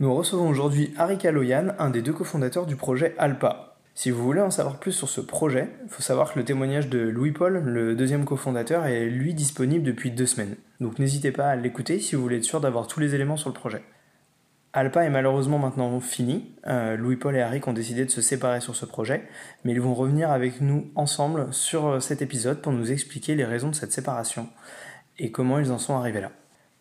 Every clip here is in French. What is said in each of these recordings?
Nous recevons aujourd'hui Harry Kaloyan, un des deux cofondateurs du projet Alpa. Si vous voulez en savoir plus sur ce projet, il faut savoir que le témoignage de Louis-Paul, le deuxième cofondateur, est lui disponible depuis deux semaines. Donc n'hésitez pas à l'écouter si vous voulez être sûr d'avoir tous les éléments sur le projet. Alpa est malheureusement maintenant fini. Euh, Louis-Paul et Harry ont décidé de se séparer sur ce projet, mais ils vont revenir avec nous ensemble sur cet épisode pour nous expliquer les raisons de cette séparation et comment ils en sont arrivés là.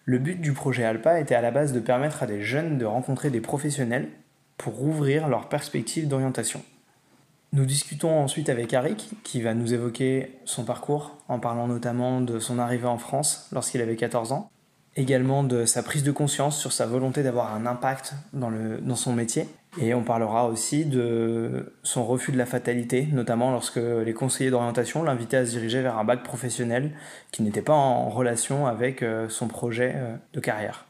Le but du projet Alpa était à la base de permettre à des jeunes de rencontrer des professionnels pour ouvrir leurs perspectives d'orientation. Nous discutons ensuite avec Arik, qui va nous évoquer son parcours, en parlant notamment de son arrivée en France lorsqu'il avait 14 ans, également de sa prise de conscience sur sa volonté d'avoir un impact dans, dans son métier. Et on parlera aussi de son refus de la fatalité, notamment lorsque les conseillers d'orientation l'invitaient à se diriger vers un bac professionnel qui n'était pas en relation avec euh, son projet euh, de carrière.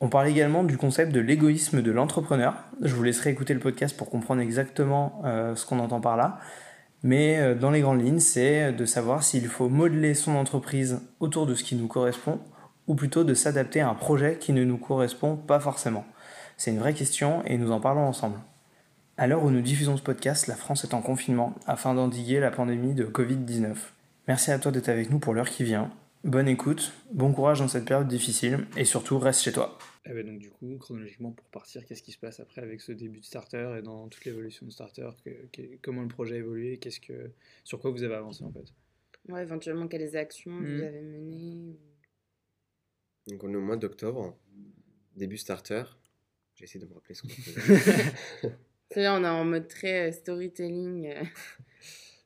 On parle également du concept de l'égoïsme de l'entrepreneur. Je vous laisserai écouter le podcast pour comprendre exactement euh, ce qu'on entend par là. Mais dans les grandes lignes, c'est de savoir s'il faut modeler son entreprise autour de ce qui nous correspond ou plutôt de s'adapter à un projet qui ne nous correspond pas forcément C'est une vraie question et nous en parlons ensemble. À l'heure où nous diffusons ce podcast, la France est en confinement afin d'endiguer la pandémie de Covid-19. Merci à toi d'être avec nous pour l'heure qui vient. Bonne écoute, bon courage dans cette période difficile et surtout reste chez toi. Eh ben donc du coup, chronologiquement pour partir, qu'est-ce qui se passe après avec ce début de starter et dans toute l'évolution de starter Comment le projet a évolué Qu'est-ce que, Sur quoi vous avez avancé en fait? Ouais, éventuellement quelles actions vous hmm. avez menées donc on est au mois d'octobre, début starter. J'essaie de me rappeler ce qu'on faisait. C'est on est en mode très euh, storytelling. Euh,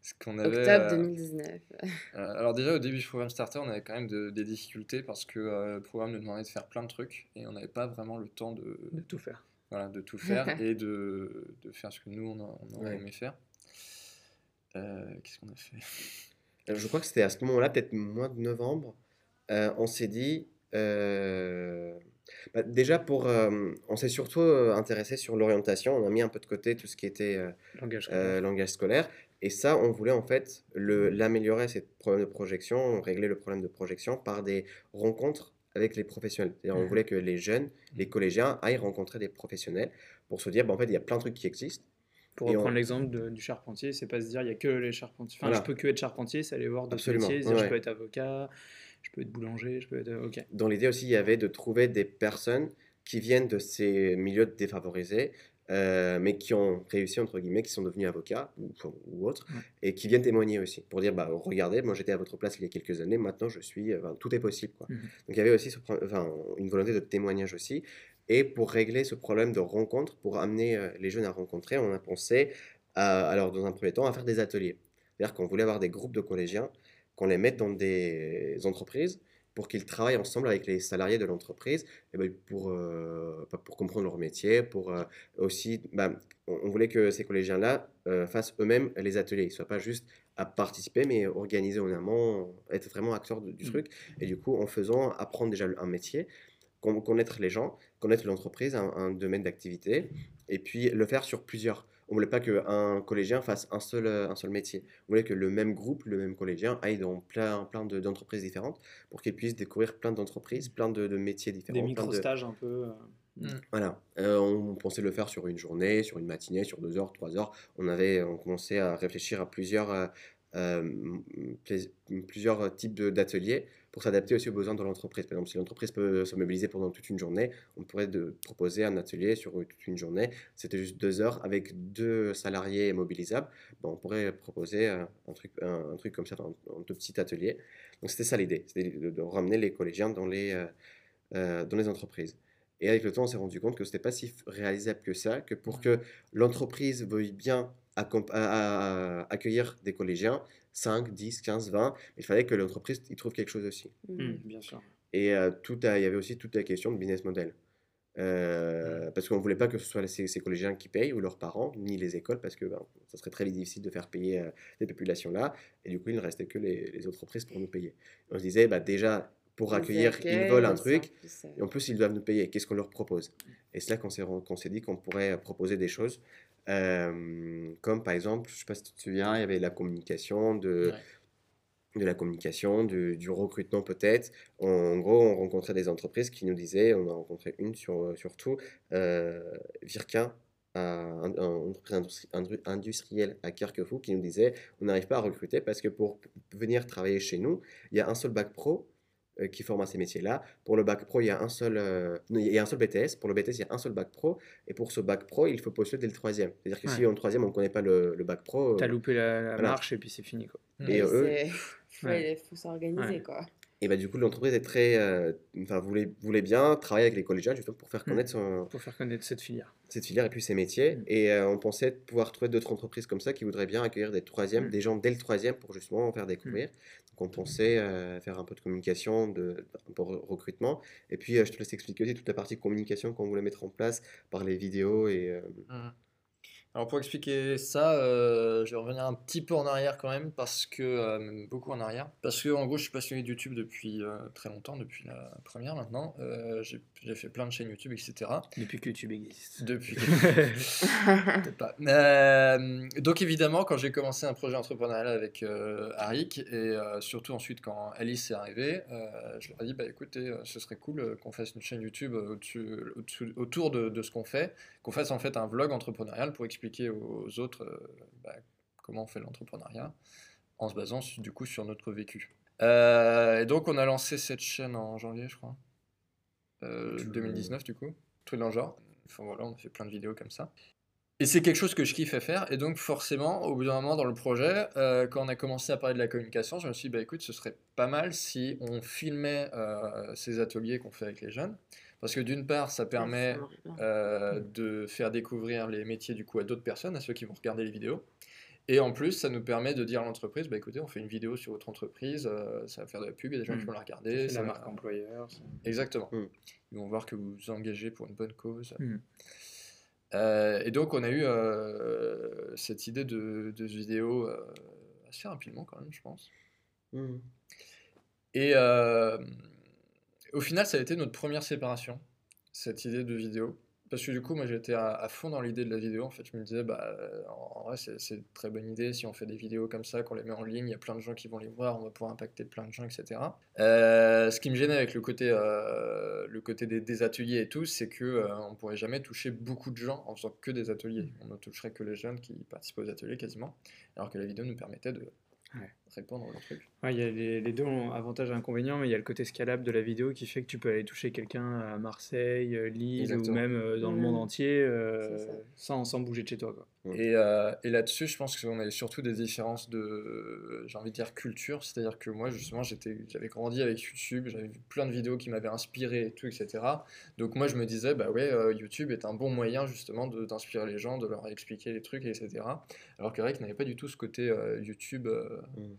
ce qu'on avait, Octobre 2019. Euh, alors déjà au début du programme Starter, on avait quand même des difficultés parce que le programme nous demandait de faire plein de trucs et on n'avait pas vraiment le temps de, de tout faire. Voilà, de tout faire et de, de, faire ce que nous on, on aurait aimé faire. Qu'est-ce qu'on a fait? Je crois que c'était à ce moment-là, peut-être mois de novembre, on s'est dit euh, bah, déjà, pour, euh, on s'est surtout euh, intéressé sur l'orientation. On a mis un peu de côté tout ce qui était langage, scolaire. Et ça, on voulait en fait l'améliorer, ces problèmes de projection, régler le problème de projection par des rencontres avec les professionnels. C'est-à-dire, on mmh voulait que les jeunes, les collégiens aillent rencontrer des professionnels pour se dire, bah, en fait, il y a plein de trucs qui existent. Pour reprendre l'exemple du charpentier, c'est pas se dire il y a que les charpentiers. Enfin, je peux que être charpentier, c'est aller voir d'autres métiers, dire je peux être avocat, je peux être boulanger, je peux être. Ok. Dans l'idée aussi, il y avait de trouver des personnes qui viennent de ces milieux défavorisés, euh, mais qui ont réussi, entre guillemets, qui sont devenus avocats ou, ou autres, et qui viennent témoigner aussi, pour dire, bah, regardez, moi j'étais à votre place il y a quelques années, maintenant je suis, tout est possible. Quoi. Mhm. Donc il y avait aussi enfin, une volonté de témoignage aussi, et pour régler ce problème de rencontre, pour amener euh, les jeunes à rencontrer, on a pensé, à, alors dans un premier temps, à faire des ateliers. C'est-à-dire qu'on voulait avoir des groupes de collégiens qu'on les mette dans des entreprises pour qu'ils travaillent ensemble avec les salariés de l'entreprise eh ben, pour, euh, pour comprendre leur métier, pour euh, aussi, bah, on, voulait que ces collégiens-là euh, fassent eux-mêmes les ateliers, ils ne soient pas juste à participer, mais organiser en amont, être vraiment acteurs du mmh. truc, et du coup en faisant apprendre déjà un métier, connaître les gens, connaître l'entreprise, un domaine d'activité, et puis le faire sur plusieurs on voulait pas qu'un collégien fasse un seul, euh, un seul métier. On voulait que le même groupe, le même collégien aille dans plein, plein d'entreprises différentes pour qu'il puisse découvrir plein d'entreprises, plein de, métiers différents. Des micro-stages un peu. Euh. Mm. Voilà. Euh, on pensait le faire sur une journée, sur une matinée, sur deux heures, trois heures. On avait on commençait à réfléchir à plusieurs, plusieurs types d'ateliers pour s'adapter aussi aux besoins de l'entreprise. Par exemple, si l'entreprise peut se mobiliser pendant toute une journée, on pourrait de, proposer un atelier sur toute une journée. C'était juste deux heures avec deux salariés mobilisables. Bon, on pourrait proposer un, truc, un, truc comme ça dans un tout petit atelier. Donc c'était ça l'idée, c'était de, ramener les collégiens dans les, euh, euh, dans les entreprises. Et avec le temps, on s'est rendu compte que ce n'était pas si réalisable que ça, que pour que l'entreprise veuille bien accueillir des collégiens, 5, 10, 15, 20. Il fallait que l'entreprise y trouve quelque chose aussi. Mmh, bien sûr. Et euh, tout il y avait aussi toute la question de business model. euh, parce qu'on ne voulait pas que ce soit ces, ces, collégiens qui payent ou leurs parents, ni les écoles, parce que ben, ça serait très difficile de faire payer euh, ces populations-là. Et du coup, il ne restait que les, les entreprises pour nous payer. On se disait, bah, déjà, pour accueillir, ils veulent un truc, et en plus, ils doivent nous payer. Qu'est-ce qu'on leur propose? Et c'est là qu'on s'est dit qu'on pourrait proposer des choses, euh, comme par exemple, je ne sais pas si tu te souviens, il y avait la communication de de la communication, du, du recrutement peut-être. En, gros, on rencontrait des entreprises qui nous disaient, on a rencontré une sur, surtout, euh, Virkin, un, entreprise industrielle à Carquefou, qui nous disait, on n'arrive pas à recruter parce que pour venir travailler chez nous, il y a un seul bac pro euh, qui forme à ces métiers-là. Pour le bac pro, il y a un seul, euh, il y a un seul BTS. Pour le BTS, il y a un seul bac pro. Et pour ce bac pro, il faut postuler dès le troisième. C'est-à-dire que si en troisième, on ne connaît pas le, le bac pro. Tu as loupé la, marche et puis c'est fini. Quoi. Et eux, il faut s'organiser, quoi. Et bah, du coup, l'entreprise est très, euh, enfin, voulait, voulait bien travailler avec les collégiens justement pour faire mmh. connaître son, pour faire connaître cette filière, cette filière et puis ses métiers. Mmh. Et euh, on pensait pouvoir trouver d'autres entreprises comme ça qui voudraient bien accueillir des troisièmes, mmh. des gens dès le troisième pour justement en faire découvrir. Donc on pensait euh, faire un peu de communication, de, pour recrutement. Et puis je te laisse expliquer aussi toute la partie communication qu'on voulait mettre en place par les vidéos et alors pour expliquer ça, euh, je vais revenir un petit peu en arrière quand même, parce que, euh, même beaucoup en arrière, parce que en gros je suis passionné de YouTube depuis euh, très longtemps, depuis la première maintenant. j'ai fait plein de chaînes YouTube, etc. Depuis que YouTube existe. Depuis. Peut-être pas. donc évidemment, quand j'ai commencé un projet entrepreneurial avec Arik, et surtout ensuite quand Alice est arrivée, je leur ai dit, bah écoutez, ce serait cool qu'on fasse une chaîne YouTube autour de, de ce qu'on fait, qu'on fasse en fait un vlog entrepreneurial pour expliquer aux autres euh, bah, comment on fait l'entrepreneuriat en se basant du coup sur notre vécu. Euh, et donc on a lancé cette chaîne en janvier, je crois, 2019 euh, du coup, truc dans le genre. Enfin voilà, on a fait plein de vidéos comme ça. Et c'est quelque chose que je kiffe à faire. Et donc, forcément, au bout d'un moment dans le projet, quand on a commencé à parler de la communication, je me suis dit, bah écoute, ce serait pas mal si on filmait ces ateliers qu'on fait avec les jeunes. Parce que d'une part, ça permet euh, de faire découvrir les métiers du coup à d'autres personnes, à ceux qui vont regarder les vidéos. Et en plus, ça nous permet de dire à l'entreprise, bah écoutez, on fait une vidéo sur votre entreprise, euh, ça va faire de la pub, il y a des gens qui mmh. vont la regarder. C'est la marque employeur. Exactement. Mmh. Ils vont voir que vous vous engagez pour une bonne cause. Mmh. Euh, et donc, on a eu cette idée de, de vidéo assez rapidement quand même, je pense. Et au final, ça a été notre première séparation, cette idée de vidéo. Parce que du coup, moi j'étais à, fond dans l'idée de la vidéo. En fait, je me disais, bah, en, vrai, c'est une très bonne idée. Si on fait des vidéos comme ça, qu'on les met en ligne, il y a plein de gens qui vont les voir, on va pouvoir impacter plein de gens, etc. Euh, ce qui me gênait avec le côté, euh, le côté des, ateliers et tout, c'est qu'on euh, ne pourrait jamais toucher beaucoup de gens en faisant que des ateliers. On ne toucherait que les jeunes qui participent aux ateliers quasiment. Alors que la vidéo nous permettait de répondre au truc. il y a les, deux ont avantages et inconvénients, mais il y a le côté scalable de la vidéo qui fait que tu peux aller toucher quelqu'un à Marseille, euh, Lille ou même euh, dans le monde mmh. entier euh, sans, sans, bouger de chez toi. Quoi. Mmh. Et, et là-dessus, je pense qu'on a surtout des différences de, j'ai envie de dire, culture. C'est-à-dire que moi, justement, j'avais grandi avec YouTube, j'avais vu plein de vidéos qui m'avaient inspiré et tout, etc. Donc moi, je me disais, bah ouais, YouTube est un bon moyen justement d'inspirer les gens, de leur expliquer les trucs, etc. Alors que Rick n'avait pas du tout ce côté YouTube. Mmh.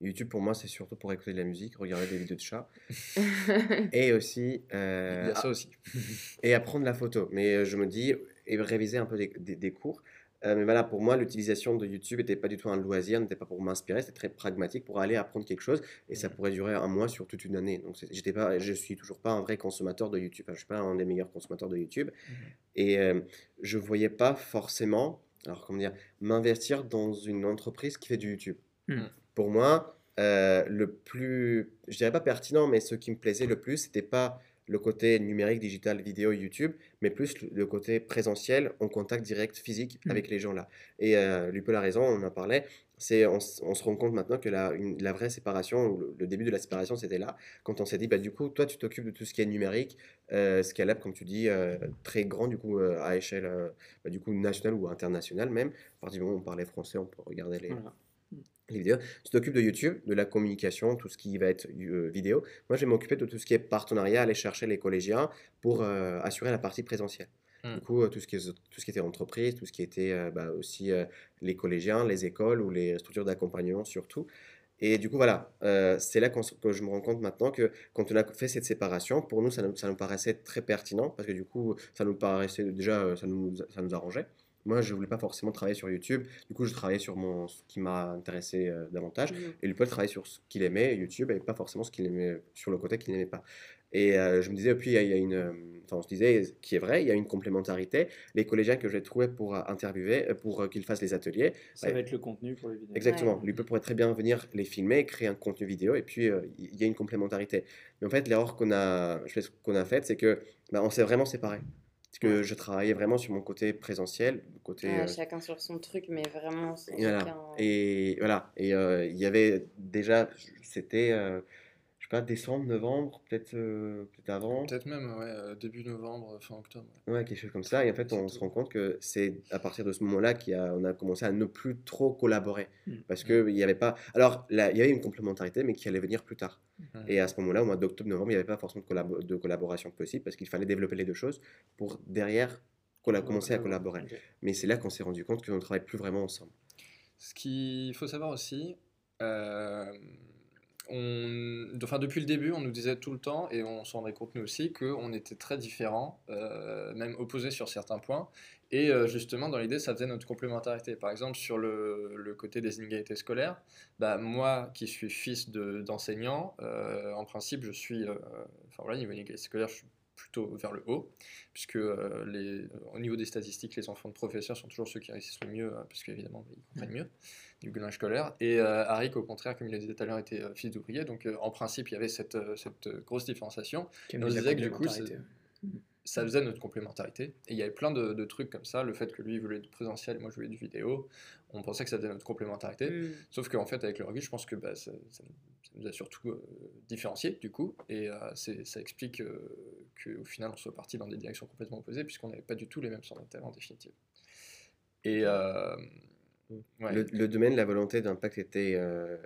YouTube pour moi c'est surtout pour écouter de la musique, regarder des vidéos de chats et aussi euh, ça aussi et apprendre la photo. Mais euh, je me dis et réviser un peu des, des, cours. Euh, mais voilà, pour moi, l'utilisation de YouTube n'était pas du tout un loisir, n'était pas pour m'inspirer, c'était très pragmatique pour aller apprendre quelque chose et ça pourrait durer un mois sur toute une année. Donc, j'étais pas, je suis toujours pas un vrai consommateur de YouTube. je je suis pas un des meilleurs consommateurs de YouTube mmh et euh, je voyais pas forcément, alors comment dire, m'investir dans une entreprise qui fait du YouTube. Mmh pour moi, euh, le plus, je dirais pas pertinent, mais ce qui me plaisait le plus, c'était pas le côté numérique, digital, vidéo, YouTube, mais plus le côté présentiel, en contact direct, physique mmh. avec les gens là. Et euh, lui peut a raison, on en parlait, c'est on, se rend compte maintenant que la, la vraie séparation, le, début de la séparation, c'était là, quand on s'est dit, bah, du coup, toi, tu t'occupes de tout ce qui est numérique, euh, scalable, comme tu dis, euh, très grand, du coup, à échelle bah, du coup, nationale ou internationale même. À partir du moment où on parlait français, on peut regarder les les vidéos. Tu t'occupes de YouTube, de la communication, tout ce qui va être euh, vidéo. Moi, je vais m'occuper de tout ce qui est partenariat, aller chercher les collégiens pour euh, assurer la partie présentielle. Mmh. Du coup, euh, tout ce, qui est, tout ce qui était entreprise, tout ce qui était bah, aussi les collégiens, les écoles ou les structures d'accompagnement surtout. Et du coup, voilà, c'est là que je me rends compte maintenant que quand on a fait cette séparation, pour nous, ça nous, ça nous paraissait très pertinent parce que du coup, ça nous paraissait déjà, ça nous, ça nous arrangeait. Moi, je voulais pas forcément travailler sur YouTube. Du coup, je travaillais sur mon, ce qui m'a intéressé euh, davantage. Mmh. Et lui, Paul travaillait sur ce qu'il aimait, YouTube, et pas forcément ce qu'il aimait sur le côté qu'il n'aimait pas. Et euh, je me disais, puis il y, a une, euh, enfin on se disait, qui est vrai, il y a une complémentarité. Les collégiens que j'ai trouvés pour interviewer, pour qu'ils fassent les ateliers. Ça va être le contenu pour les vidéos. Exactement. Lui pourrait très bien venir les filmer, créer un contenu vidéo, et puis il y a une complémentarité. Mais en fait, l'erreur qu'on a, qu'on a faite, c'est que bah, on s'est vraiment séparés. Parce que je travaillais vraiment sur mon côté présentiel. Côté, euh, chacun sur son truc, mais vraiment. Et voilà. Et, voilà. et euh, il y avait déjà, c'était euh, sais pas, décembre, novembre, peut-être euh, peut avant. Peut-être même, ouais, euh, début novembre, fin octobre. Ouais. quelque chose comme ça. Et en fait, on se rend compte que c'est à partir de ce moment-là qu'on a, a commencé à ne plus trop collaborer. Mmh. Parce qu'il mmh. n'y avait pas. Alors, là, il y avait une complémentarité, mais qui allait venir plus tard. Mmh. Et à ce moment-là, au mois d'octobre, novembre, il n'y avait pas forcément de, de collaboration possible parce qu'il fallait développer les deux choses pour derrière qu'on a commencé à collaborer. Mais c'est là qu'on s'est rendu compte qu'on ne travaille plus vraiment ensemble. Ce qu'il faut savoir aussi, euh, on, enfin, depuis le début, on nous disait tout le temps, et on s'en rendait compte nous aussi, qu'on était très différents, euh, même opposés sur certains points. Et euh, justement, dans l'idée, ça faisait notre complémentarité. Par exemple, sur le, côté des inégalités scolaires, bah, moi qui suis fils d'enseignant, euh, en principe, je suis. enfin voilà, niveau inégalité scolaire, je suis plutôt vers le haut, puisque au niveau des statistiques, les enfants de professeurs sont toujours ceux qui réussissent le mieux, puisque évidemment, ils comprennent mieux du gueulage scolaire. Et euh, au contraire, comme il le disait tout à l'heure, était euh, fils d'ouvrier. Donc, euh, en principe, il y avait cette, euh, cette grosse différenciation. on disait que du coup, ça faisait notre complémentarité. Et il y avait plein de, de, trucs comme ça. Le fait que lui voulait du présentiel et moi je voulais du vidéo. On pensait que ça faisait notre complémentarité. Mm. Sauf qu'en fait, avec le recul, je pense que bah, ça, nous a surtout euh, différenciés du coup. Et ça explique qu'au final, on soit parti dans des directions complètement opposées puisqu'on n'avait pas du tout les mêmes centres d'intérêt en définitive. Et. Mmh. Le, domaine, la volonté d'impact était, euh,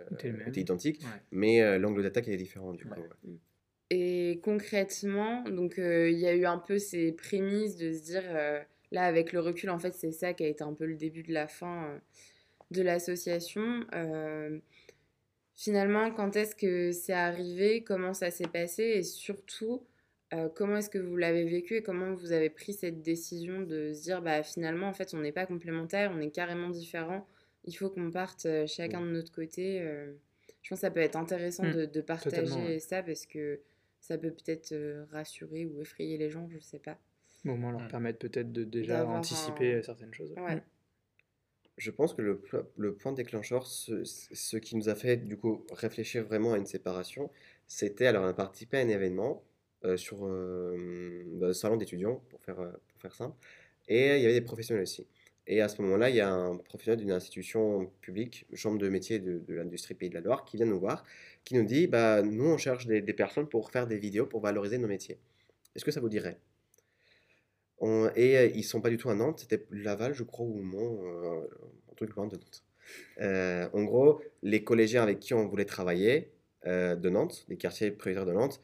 identique, mais euh, l'angle d'attaque était différent du coup. Mmh. Et concrètement, donc euh, il y a eu un peu ces prémices de se dire, là avec le recul, en fait, c'est ça qui a été un peu le début de la fin de l'association. finalement, quand est-ce que c'est arrivé? Comment ça s'est passé? Et surtout, euh, comment est-ce que vous l'avez vécu et comment vous avez pris cette décision de se dire bah finalement en fait on n'est pas complémentaires, on est carrément différents, il faut qu'on parte euh, chacun de notre côté. Euh. je pense que ça peut être intéressant mmh. de, partager ça parce que ça peut peut-être rassurer ou effrayer les gens, je sais pas. Au moins leur mmh. permettre peut-être de déjà anticiper certaines choses. Mmh. Je pense que le, le point déclencheur, ce, ce, qui nous a fait du coup réfléchir vraiment à une séparation, c'était alors on a participé à un événement sur euh, bah, salon d'étudiants, pour faire, euh, pour faire simple. Et il y avait des professionnels aussi. Et à ce moment-là, il y a un professionnel d'une institution publique, chambre de métier de, l'industrie Pays de la Loire, qui vient nous voir, qui nous dit bah, Nous, on cherche des, personnes pour faire des vidéos pour valoriser nos métiers. Est-ce que ça vous dirait? Et ils sont pas du tout à Nantes, c'était Laval, je crois, ou Mont, un truc loin de Nantes. en gros, les collégiens avec qui on voulait travailler de Nantes, des quartiers prioritaires de Nantes,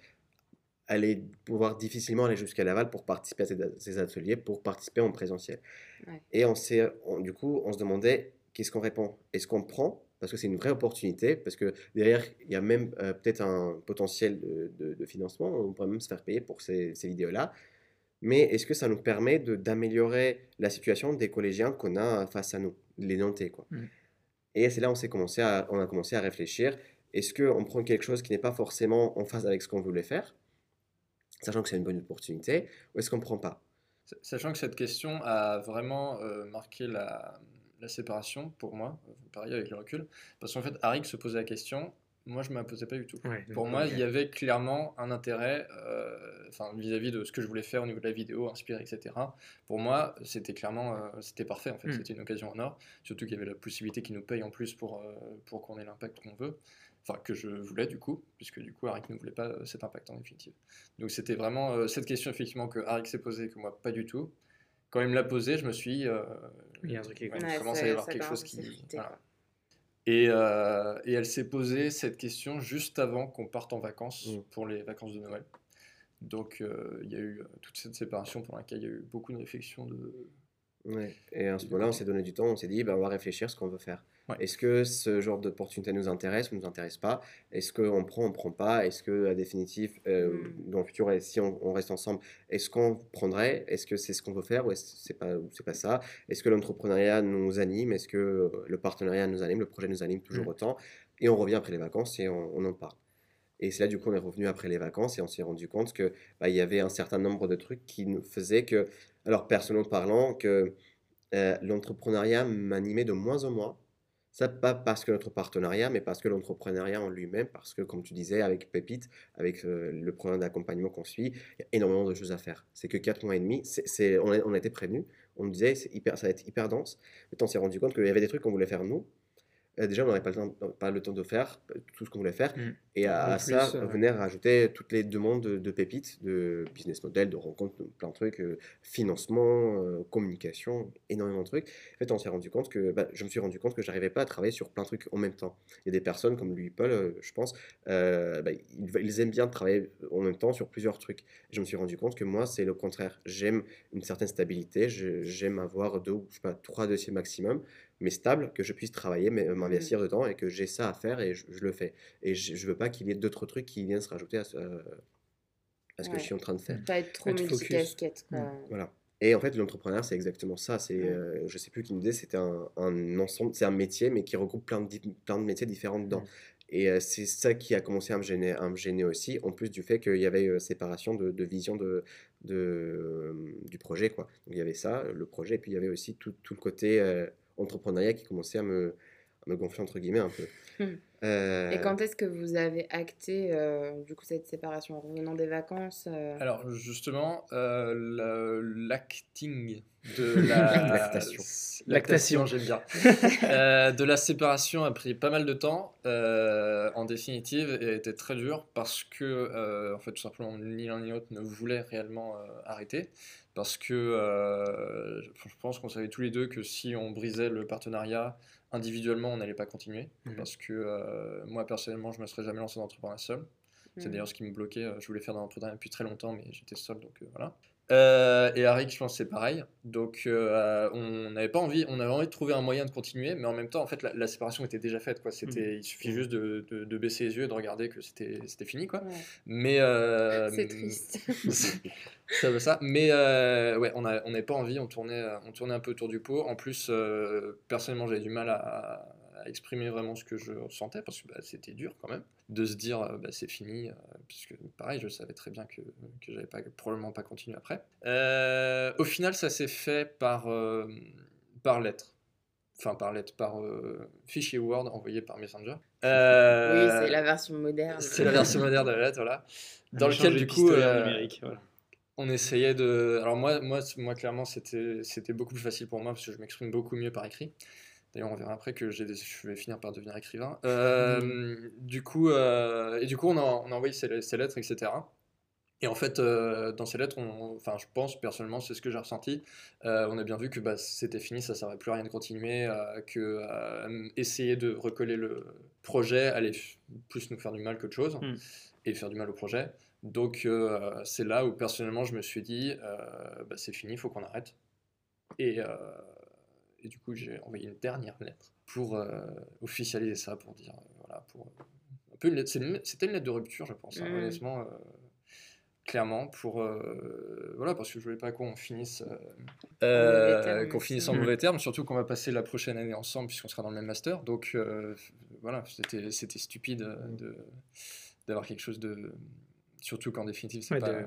aller pouvoir difficilement aller jusqu'à Laval pour participer à ces, ateliers, pour participer en présentiel. Et on s'est, du coup, on se demandait qu'est-ce qu'on répond? Est-ce qu'on prend? Parce que c'est une vraie opportunité, parce que derrière, il y a même euh, peut-être un potentiel de, financement, on pourrait même se faire payer pour ces, vidéos-là. Mais est-ce que ça nous permet d'améliorer la situation des collégiens qu'on a face à nous, les Nantais quoi? Mmh. Et c'est là on, commencé à, on a commencé à réfléchir, est-ce qu'on prend quelque chose qui n'est pas forcément en phase avec ce qu'on voulait faire? Sachant que c'est une bonne opportunité, ou est-ce qu'on ne prend pas? Sachant que cette question a vraiment euh, marqué la, séparation pour moi, euh, pareil avec le recul, parce qu'en fait, Arik se posait la question, moi je ne me la posais pas du tout. pour moi, il y avait clairement un intérêt euh, vis-à-vis de ce que je voulais faire au niveau de la vidéo, inspirer, etc. Pour moi, c'était clairement c'était parfait, en fait, hmm. c'était une occasion en or, surtout qu'il y avait la possibilité qu'ils nous payent en plus pour, pour qu'on ait l'impact qu'on veut enfin que je voulais du coup, puisque du coup Arik ne voulait pas euh, cet impact en définitive. Donc c'était vraiment euh, cette question effectivement que Arik s'est posée, que moi pas du tout. Quand il me l'a posée, je me suis, euh, il y a un truc qui commence à y avoir quelque chose qui, et, et, elle s'est posée cette question juste avant qu'on parte en vacances mm. pour les vacances de Noël. Donc il y a eu toute cette séparation pour laquelle il y a eu beaucoup de réflexions de Ouais. Et à ce moment-là, on s'est donné du temps, on s'est dit, ben, on va réfléchir ce qu'on veut faire. Est-ce que ce genre d'opportunité nous intéresse ou ne nous intéresse pas? Est-ce qu'on prend, on ne prend pas? Est-ce que, à définitif, euh, mmh. dans le futur, si on, reste ensemble, est-ce qu'on prendrait? Est-ce que c'est ce qu'on veut faire ou est-ce que c'est pas, c'est pas ça? Est-ce que l'entrepreneuriat nous anime? Est-ce que le partenariat nous anime? Le projet nous anime toujours mmh. autant? Et on revient après les vacances et on, en parle. Et c'est là, du coup, on est revenu après les vacances et on s'est rendu compte qu'il bah, y avait un certain nombre de trucs qui nous faisaient que, alors personnellement parlant, que euh, l'entrepreneuriat m'animait de moins en moins ça, pas parce que notre partenariat, mais parce que l'entrepreneuriat en lui-même, parce que, comme tu disais, avec Pépite, avec euh, le programme d'accompagnement qu'on suit, il y a énormément de choses à faire. C'est que 4 mois et demi, on, a, été prévenus, on nous disait, hyper, ça va être hyper dense. Mais on s'est rendu compte qu'il y avait des trucs qu'on voulait faire nous, déjà, on n'aurait pas, le temps, pas le temps de faire euh, tout ce qu'on voulait faire. Mmh. Et à, ça, euh, venir rajouter toutes les demandes de, pépites, de business model, de rencontres, plein de trucs, financement, communication, énormément de trucs. En fait, on s'est rendu compte que, bah, je me suis rendu compte que j'arrivais pas à travailler sur plein de trucs en même temps. Il y a des personnes comme lui, Paul, je pense, bah, ils, aiment bien travailler en même temps sur plusieurs trucs. je me suis rendu compte que moi, c'est le contraire. J'aime une certaine stabilité, j'aime avoir deux ou pas, trois dossiers maximum mais stable, que je puisse travailler, euh, mmh. m'investir dedans et que j'ai ça à faire et je, le fais. Et je, ne veux pas qu'il y ait d'autres trucs qui viennent se rajouter à ce, à ce que je suis en train de faire. Pas être trop multicasquette. Mmh. Voilà. Et en fait, l'entrepreneur, c'est exactement ça. C'est, mmh. euh, je sais plus qui me disait, c'était un, un, ensemble, c'est un métier, mais qui regroupe plein de, plein de métiers différents dedans. Et euh, c'est ça qui a commencé à me gêner, à me gêner aussi, en plus du fait qu'il y avait séparation de, de, vision de, de, du projet. Quoi. Donc il y avait ça, le projet, et puis il y avait aussi tout, tout le côté entrepreneuriat qui commençait à me, me gonfler entre guillemets un peu. Hmm. Euh, Et quand est-ce que vous avez acté euh, du coup cette séparation en revenant des vacances euh? Alors justement, l'acting de la lactation, lactation j'aime bien, de la séparation a pris pas mal de temps en définitive et a été très dur parce que en fait tout simplement ni l'un ni l'autre ne voulait réellement arrêter parce que je pense qu'on savait tous les deux que si on brisait le partenariat individuellement, on n'allait pas continuer. Mmh. Parce que euh, moi, personnellement, je ne me serais jamais lancé dans l'entrepreneuriat seul. C'est mmh. d'ailleurs ce qui me bloquait. Euh, je voulais faire dans l'entrepreneuriat depuis très longtemps, mais j'étais seul, donc euh, voilà. Et Harry, je pense c'est pareil. Donc on n'avait pas envie, on avait envie de trouver un moyen de continuer, mais en même temps, en fait, la, séparation était déjà faite. Quoi. C'était, mmh. Il suffit juste de, de, baisser les yeux et de regarder que c'était, c'était fini. Quoi. Mais c'est triste. ça veut ça. Mais ouais, on n'avait on pas envie, on tournait, on tournait un peu autour du pot. En plus, personnellement, j'avais du mal à, exprimer vraiment ce que je ressentais parce que bah, c'était dur quand même de se dire bah, c'est fini, puisque pareil, je savais très bien que, que j'avais pas, probablement pas continué après. au final, ça s'est fait par, par lettre. Enfin, par lettre, par fichier Word envoyé par Messenger. oui, c'est la version moderne. C'est la version moderne de la lettre, voilà. Dans lequel, du coup, numérique, voilà on essayait de. Alors, moi, moi, moi clairement, c'était beaucoup plus facile pour moi parce que je m'exprime beaucoup mieux par écrit. D'ailleurs, on verra après que je vais finir par devenir écrivain. Euh, du coup, euh, et du coup, on a, on a envoyé ces, lettres, etc. Et en fait, euh, dans ces lettres, enfin, je pense personnellement, c'est ce que j'ai ressenti. on a bien vu que bah, c'était fini, ça ne servait plus à rien de continuer, que essayer de recoller le projet allait plus nous faire du mal qu'autre chose, hmm. et faire du mal au projet. Donc euh, c'est là où personnellement je me suis dit, euh, bah, c'est fini, il faut qu'on arrête. Et, euh, et, du coup j'ai envoyé une dernière lettre pour officialiser ça, pour dire, voilà, pour un peu c'était une lettre de rupture je pense, hein, mmh. honnêtement clairement pour voilà parce que je voulais pas qu'on finisse qu'on finisse en mmh. mauvais terme surtout qu'on va passer la prochaine année ensemble puisqu'on sera dans le même master donc voilà c'était c'était stupide de d'avoir quelque chose de Surtout qu'en définitive, c'est pas.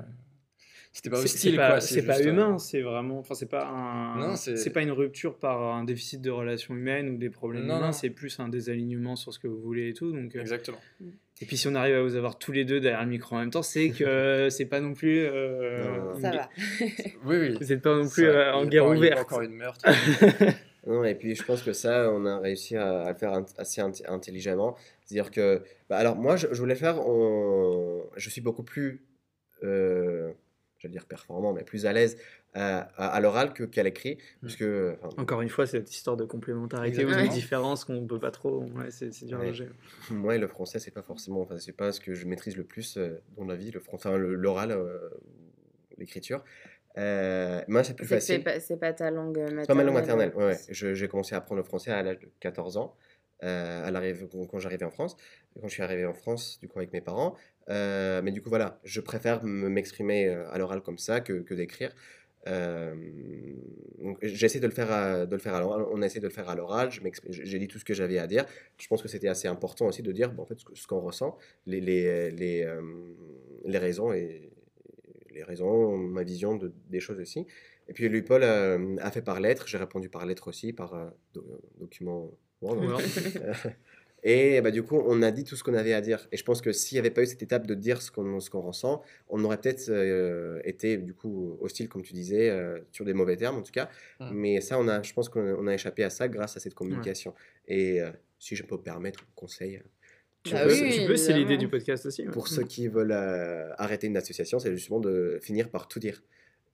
C'était pas hostile, quoi. C'est pas euh, humain, c'est vraiment. Enfin, c'est pas un. C'est pas une rupture par un déficit de relations humaines ou des problèmes humains, c'est plus un désalignement sur ce que vous voulez et tout. Donc, euh, Exactement. Et puis si on arrive à vous avoir tous les deux derrière le micro en même temps, c'est que c'est pas non plus. Euh, ça va. oui, oui. Vous n'êtes pas non plus en guerre ouverte. encore une meurtre. non, et puis je pense que ça, on a réussi à, le faire assez intelligemment. C'est-à-dire que, bah, alors moi, je, voulais faire, je suis beaucoup plus, euh, j'allais dire performant, mais plus à l'aise à, à, l'oral que qu'à l'écrit. Mmh. Parce que, Encore une fois, cette histoire de complémentarité ou de différence qu'on ne peut pas trop, ouais, c'est dur à gérer. Moi, le français, c'est pas forcément, enfin, c'est pas ce que je maîtrise le plus euh, dans la vie, le enfin, l'oral, euh, l'écriture. Euh, moi, c'est plus facile. C'est pas, pas, ta langue maternelle. C'est pas ma langue maternelle, ouais. J'ai commencé à apprendre le français à l'âge de 14 ans, euh, à quand j'arrivais en France, quand je suis arrivé en France, du coup, avec mes parents. Euh, mais du coup, voilà, je préfère m'exprimer à l'oral comme ça que, d'écrire. Euh, j'essaie de le faire à, de le faire à l'oral. On a essayé de le faire à l'oral. J'ai dit tout ce que j'avais à dire. Je pense que c'était assez important aussi de dire en fait, ce qu'on ressent, les, les, les, euh, les, raisons et les raisons, ma vision de, des choses aussi. Et puis lui, Paul euh, a fait par lettre. J'ai répondu par lettre aussi, par document. Et bah, du coup, on a dit tout ce qu'on avait à dire. Et je pense que s'il n'y avait pas eu cette étape de dire ce qu'on ressent, on aurait peut-être euh, été du coup hostile, comme tu disais, euh, sur des mauvais termes en tout cas. Mmh. Mais ça, on a, je pense qu'on a échappé à ça grâce à cette communication. Et euh, si je peux me permettre un conseil. Tu peux, tu peux c'est l'idée du podcast aussi. Pour ceux qui veulent arrêter une association, c'est justement de finir par tout dire.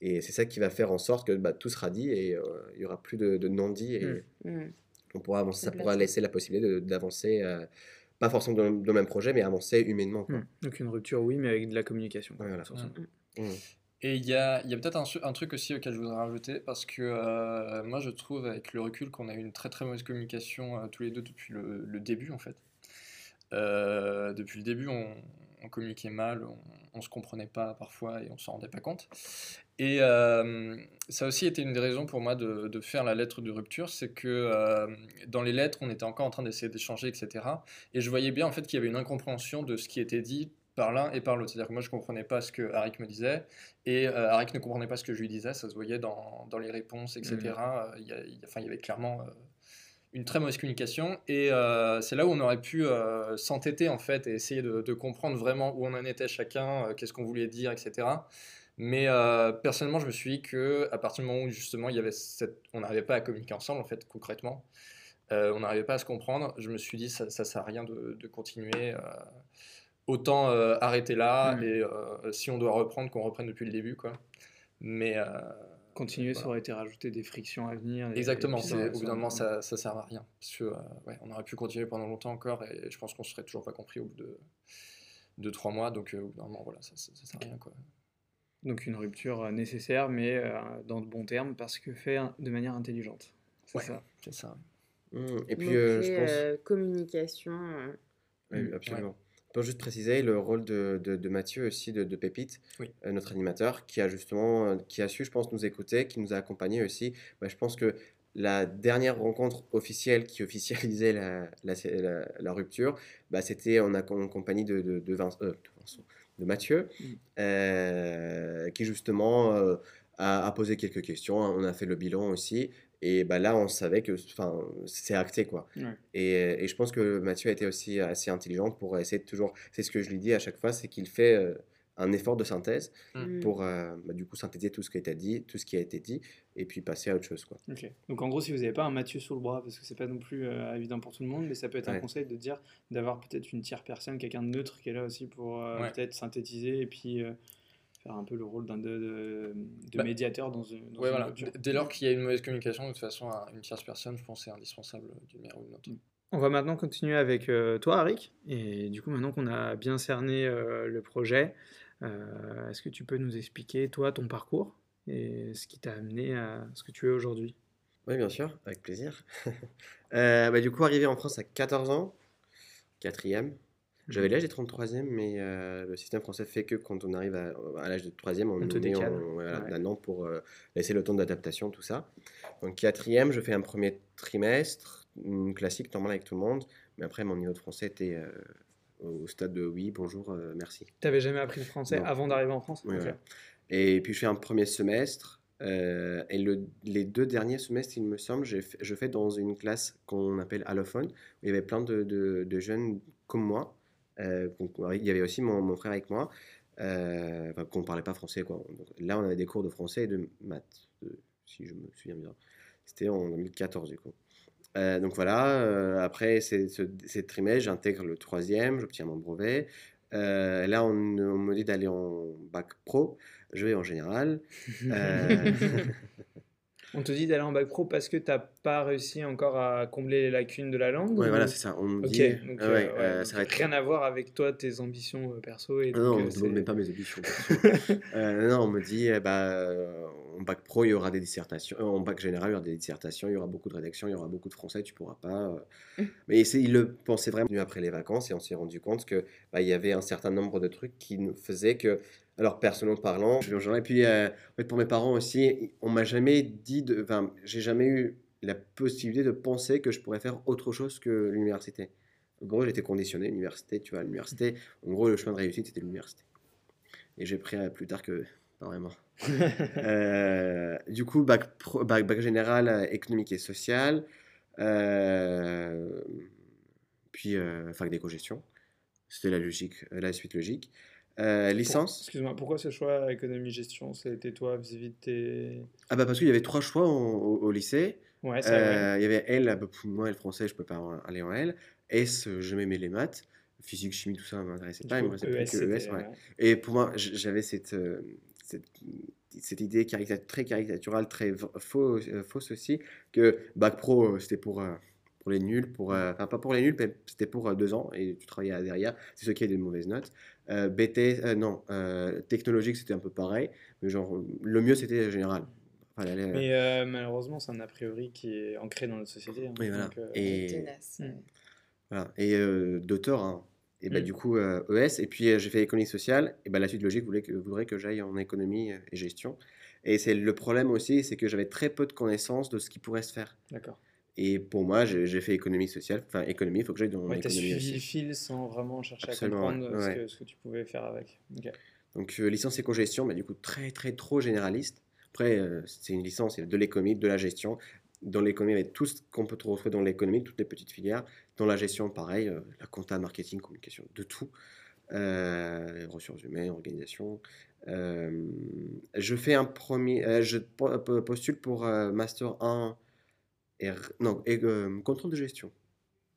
Et c'est ça qui va faire en sorte que bah, tout sera dit et il n'y aura plus de, non-dit. Et... On pourra avancer, ça pourra laisser la possibilité d'avancer, euh, pas forcément dans, le même projet, mais avancer humainement. Mmh. Donc une rupture, oui, mais avec de la communication. Voilà. Mmh. Mmh. Et il y a, y a peut-être un, truc aussi auquel je voudrais rajouter, parce que euh, moi je trouve avec le recul qu'on a eu une très très mauvaise communication euh, tous les deux depuis le, le début en fait. depuis le début, on, on communiquait mal, on, on se comprenait pas parfois et on s'en rendait pas compte. Et euh, ça aussi été une des raisons pour moi de, de faire la lettre de rupture, c'est que euh, dans les lettres, on était encore en train d'essayer d'échanger, etc. Et je voyais bien en fait qu'il y avait une incompréhension de ce qui était dit par l'un et par l'autre. C'est-à-dire que moi, je comprenais pas ce que Harik me disait, et euh, Harik ne comprenait pas ce que je lui disais, ça se voyait dans, dans les réponses, etc. Mmh. Il, y a, enfin, il y avait clairement une très mauvaise communication, et c'est là où on aurait pu s'entêter, en fait, et essayer de, de, comprendre vraiment où on en était chacun, qu'est-ce qu'on voulait dire, etc. Mais euh, personnellement, je me suis dit que à partir du moment où justement il y avait cette... on n'arrivait pas à communiquer ensemble, en fait, concrètement, euh, on n'arrivait pas à se comprendre, je me suis dit ça, ça sert à rien de, de continuer. Euh, autant arrêter là mmh. et si on doit reprendre, qu'on reprenne depuis le début, quoi. Mais continuer, ça aurait été rajouter des frictions à venir. Exactement, au bout d'un moment, ça, ça sert à rien. Parce que, ouais, on aurait pu continuer pendant longtemps encore et je pense qu'on serait toujours pas compris au bout de, de trois mois. Donc, au bout d'un moment, voilà, ça, ça, sert à rien. Quoi. Donc une rupture euh, nécessaire, mais euh, dans de bons termes, parce que fait de manière intelligente. C'est ça. C'est ça. Mmh. Et puis, euh, je pense... communication. Oui, mmh. absolument. Peux juste préciser le rôle de, de, Mathieu aussi, de, de Pépite, notre animateur, qui a justement, qui a su, je pense, nous écouter, qui nous a accompagnés aussi. Bah, je pense que la dernière rencontre officielle qui officialisait la, la, la, rupture, bah, c'était en, en, compagnie de, de, de Mathieu, mm. euh, qui justement euh, a, posé quelques questions. On a fait le bilan aussi. Et bah là, on savait que c'est acté. Quoi. Et, et, je pense que Mathieu a été aussi assez intelligent pour essayer de toujours. C'est ce que je lui dis à chaque fois c'est qu'il fait. Euh, un effort de synthèse mm. pour euh, bah, du coup synthétiser tout ce qui a été dit, tout ce qui a été dit, et puis passer à autre chose. Quoi. Donc en gros, si vous n'avez pas un Mathieu sous le bras, parce que c'est pas non plus euh, évident pour tout le monde, mais ça peut être un conseil de dire d'avoir peut-être une tierce personne, quelqu'un de neutre qui est là aussi pour euh, peut-être synthétiser et puis faire un peu le rôle d'un de, de, bah, médiateur dans, une, dans voilà. Dès lors qu'il y a une mauvaise communication, de toute façon, une tierce personne, je pense, c'est indispensable d'une manière ou d'une autre. Mm. On va maintenant continuer avec toi, Arik. Et du coup, maintenant qu'on a bien cerné le projet, euh, est-ce que tu peux nous expliquer, toi, ton parcours et ce qui t'a amené à ce que tu es aujourd'hui? Oui, bien sûr, avec plaisir. Euh, bah, du coup, arrivé en France à 14 ans, quatrième. J'avais l'âge des 33e, mais euh, le système français fait que quand on arrive à, l'âge de 3e, on, est d'un an pour laisser le temps d'adaptation, tout ça. Donc, quatrième, je fais un premier trimestre, classique, normal avec tout le monde, mais après, mon niveau de français était au stade de oui, bonjour, euh, merci. Tu n'avais jamais appris le français avant d'arriver en France? Et puis je fais un premier semestre. Euh, et le, les deux derniers semestres, il me semble, je fais dans une classe qu'on appelle allophone, où il y avait plein de, de, jeunes comme moi. Euh, il y avait aussi mon, mon frère avec moi, euh, qu'on ne parlait pas français. Quoi. là, on avait des cours de français et de maths, si je me souviens bien. C'était en 2014 du coup. Euh, donc voilà, euh, après ces, ce, trimestre, j'intègre le troisième, j'obtiens mon brevet. Euh, là, on, me dit d'aller en bac pro. Je vais en général. On te dit d'aller en bac pro parce que tu n'as pas réussi encore à combler les lacunes de la langue Ouais, voilà, c'est ça. On me dit. donc, ça n'a rien à voir avec toi, tes ambitions perso. Et non, donc, ne me pas mes ambitions perso. non, on me dit, bah, en bac pro, il y aura des dissertations. En bac général, il y aura des dissertations, il y aura beaucoup de rédaction, il y aura beaucoup de français, tu pourras pas. Mmh. Mais il le pensait vraiment après les vacances et on s'est rendu compte que bah, il y avait un certain nombre de trucs qui nous faisaient que alors, personnellement parlant, et puis euh, pour mes parents aussi, on m'a jamais dit, de, enfin, j'ai jamais eu la possibilité de penser que je pourrais faire autre chose que l'université. En gros, j'étais conditionné, l'université, tu vois, l'université, en gros, le chemin de réussite, c'était l'université. Et j'ai pris plus tard que, pas vraiment. Euh, du coup, bac, bac, général, euh, économique et social, puis fac d'éco-gestion. C'était la logique, la suite logique. Euh, licence. Excuse-moi, pourquoi ce choix économie-gestion C'était toi vis-à-vis de tes. Ah bah parce qu'il y avait trois choix au, lycée. Ouais, c'est vrai. Euh, il y avait L, bah, moi, le français, je ne peux pas aller en L. S, je m'aimais les maths. Physique, chimie, tout ça ne m'intéressait pas. Moi, ES, que ES, ouais. Et pour moi, j'avais cette, euh, cette, cette, idée très caricaturale, très fausse, fausse aussi, que Bac Pro, c'était pour pour les nuls, pour, enfin pas pour les nuls, c'était pour deux ans et tu travaillais derrière. C'est ceux qui avaient de mauvaises notes. Euh, BT, euh, non, euh, technologique, c'était un peu pareil, mais genre, le mieux, c'était général. mais malheureusement, c'est un a priori qui est ancré dans notre société. Hein, oui, voilà. et, hmm. voilà. et d'auteur, hein. et bah, hmm. du coup, ES, et puis j'ai fait économie sociale, et bah, la suite logique voulait que, voudrait que j'aille en économie et gestion. Et c'est le problème aussi, c'est que j'avais très peu de connaissances de ce qui pourrait se faire. D'accord. Et pour moi, j'ai fait économie sociale, enfin économie, il faut que j'aille dans ouais, l'économie. Tu as suivi le fil sans vraiment chercher à comprendre ce, que, ce, que, tu pouvais faire avec. Donc euh, licence éco-gestion, mais du coup très très trop généraliste. Après, euh, c'est une licence, il de l'économie, de la gestion. Dans l'économie, il y avait tout ce qu'on peut trouver dans l'économie, toutes les petites filières. Dans la gestion, pareil, euh, la compta, marketing, communication, de tout. ressources humaines, organisation. je fais un premier, je postule pour Master 1 et, non, et, contrôle de gestion.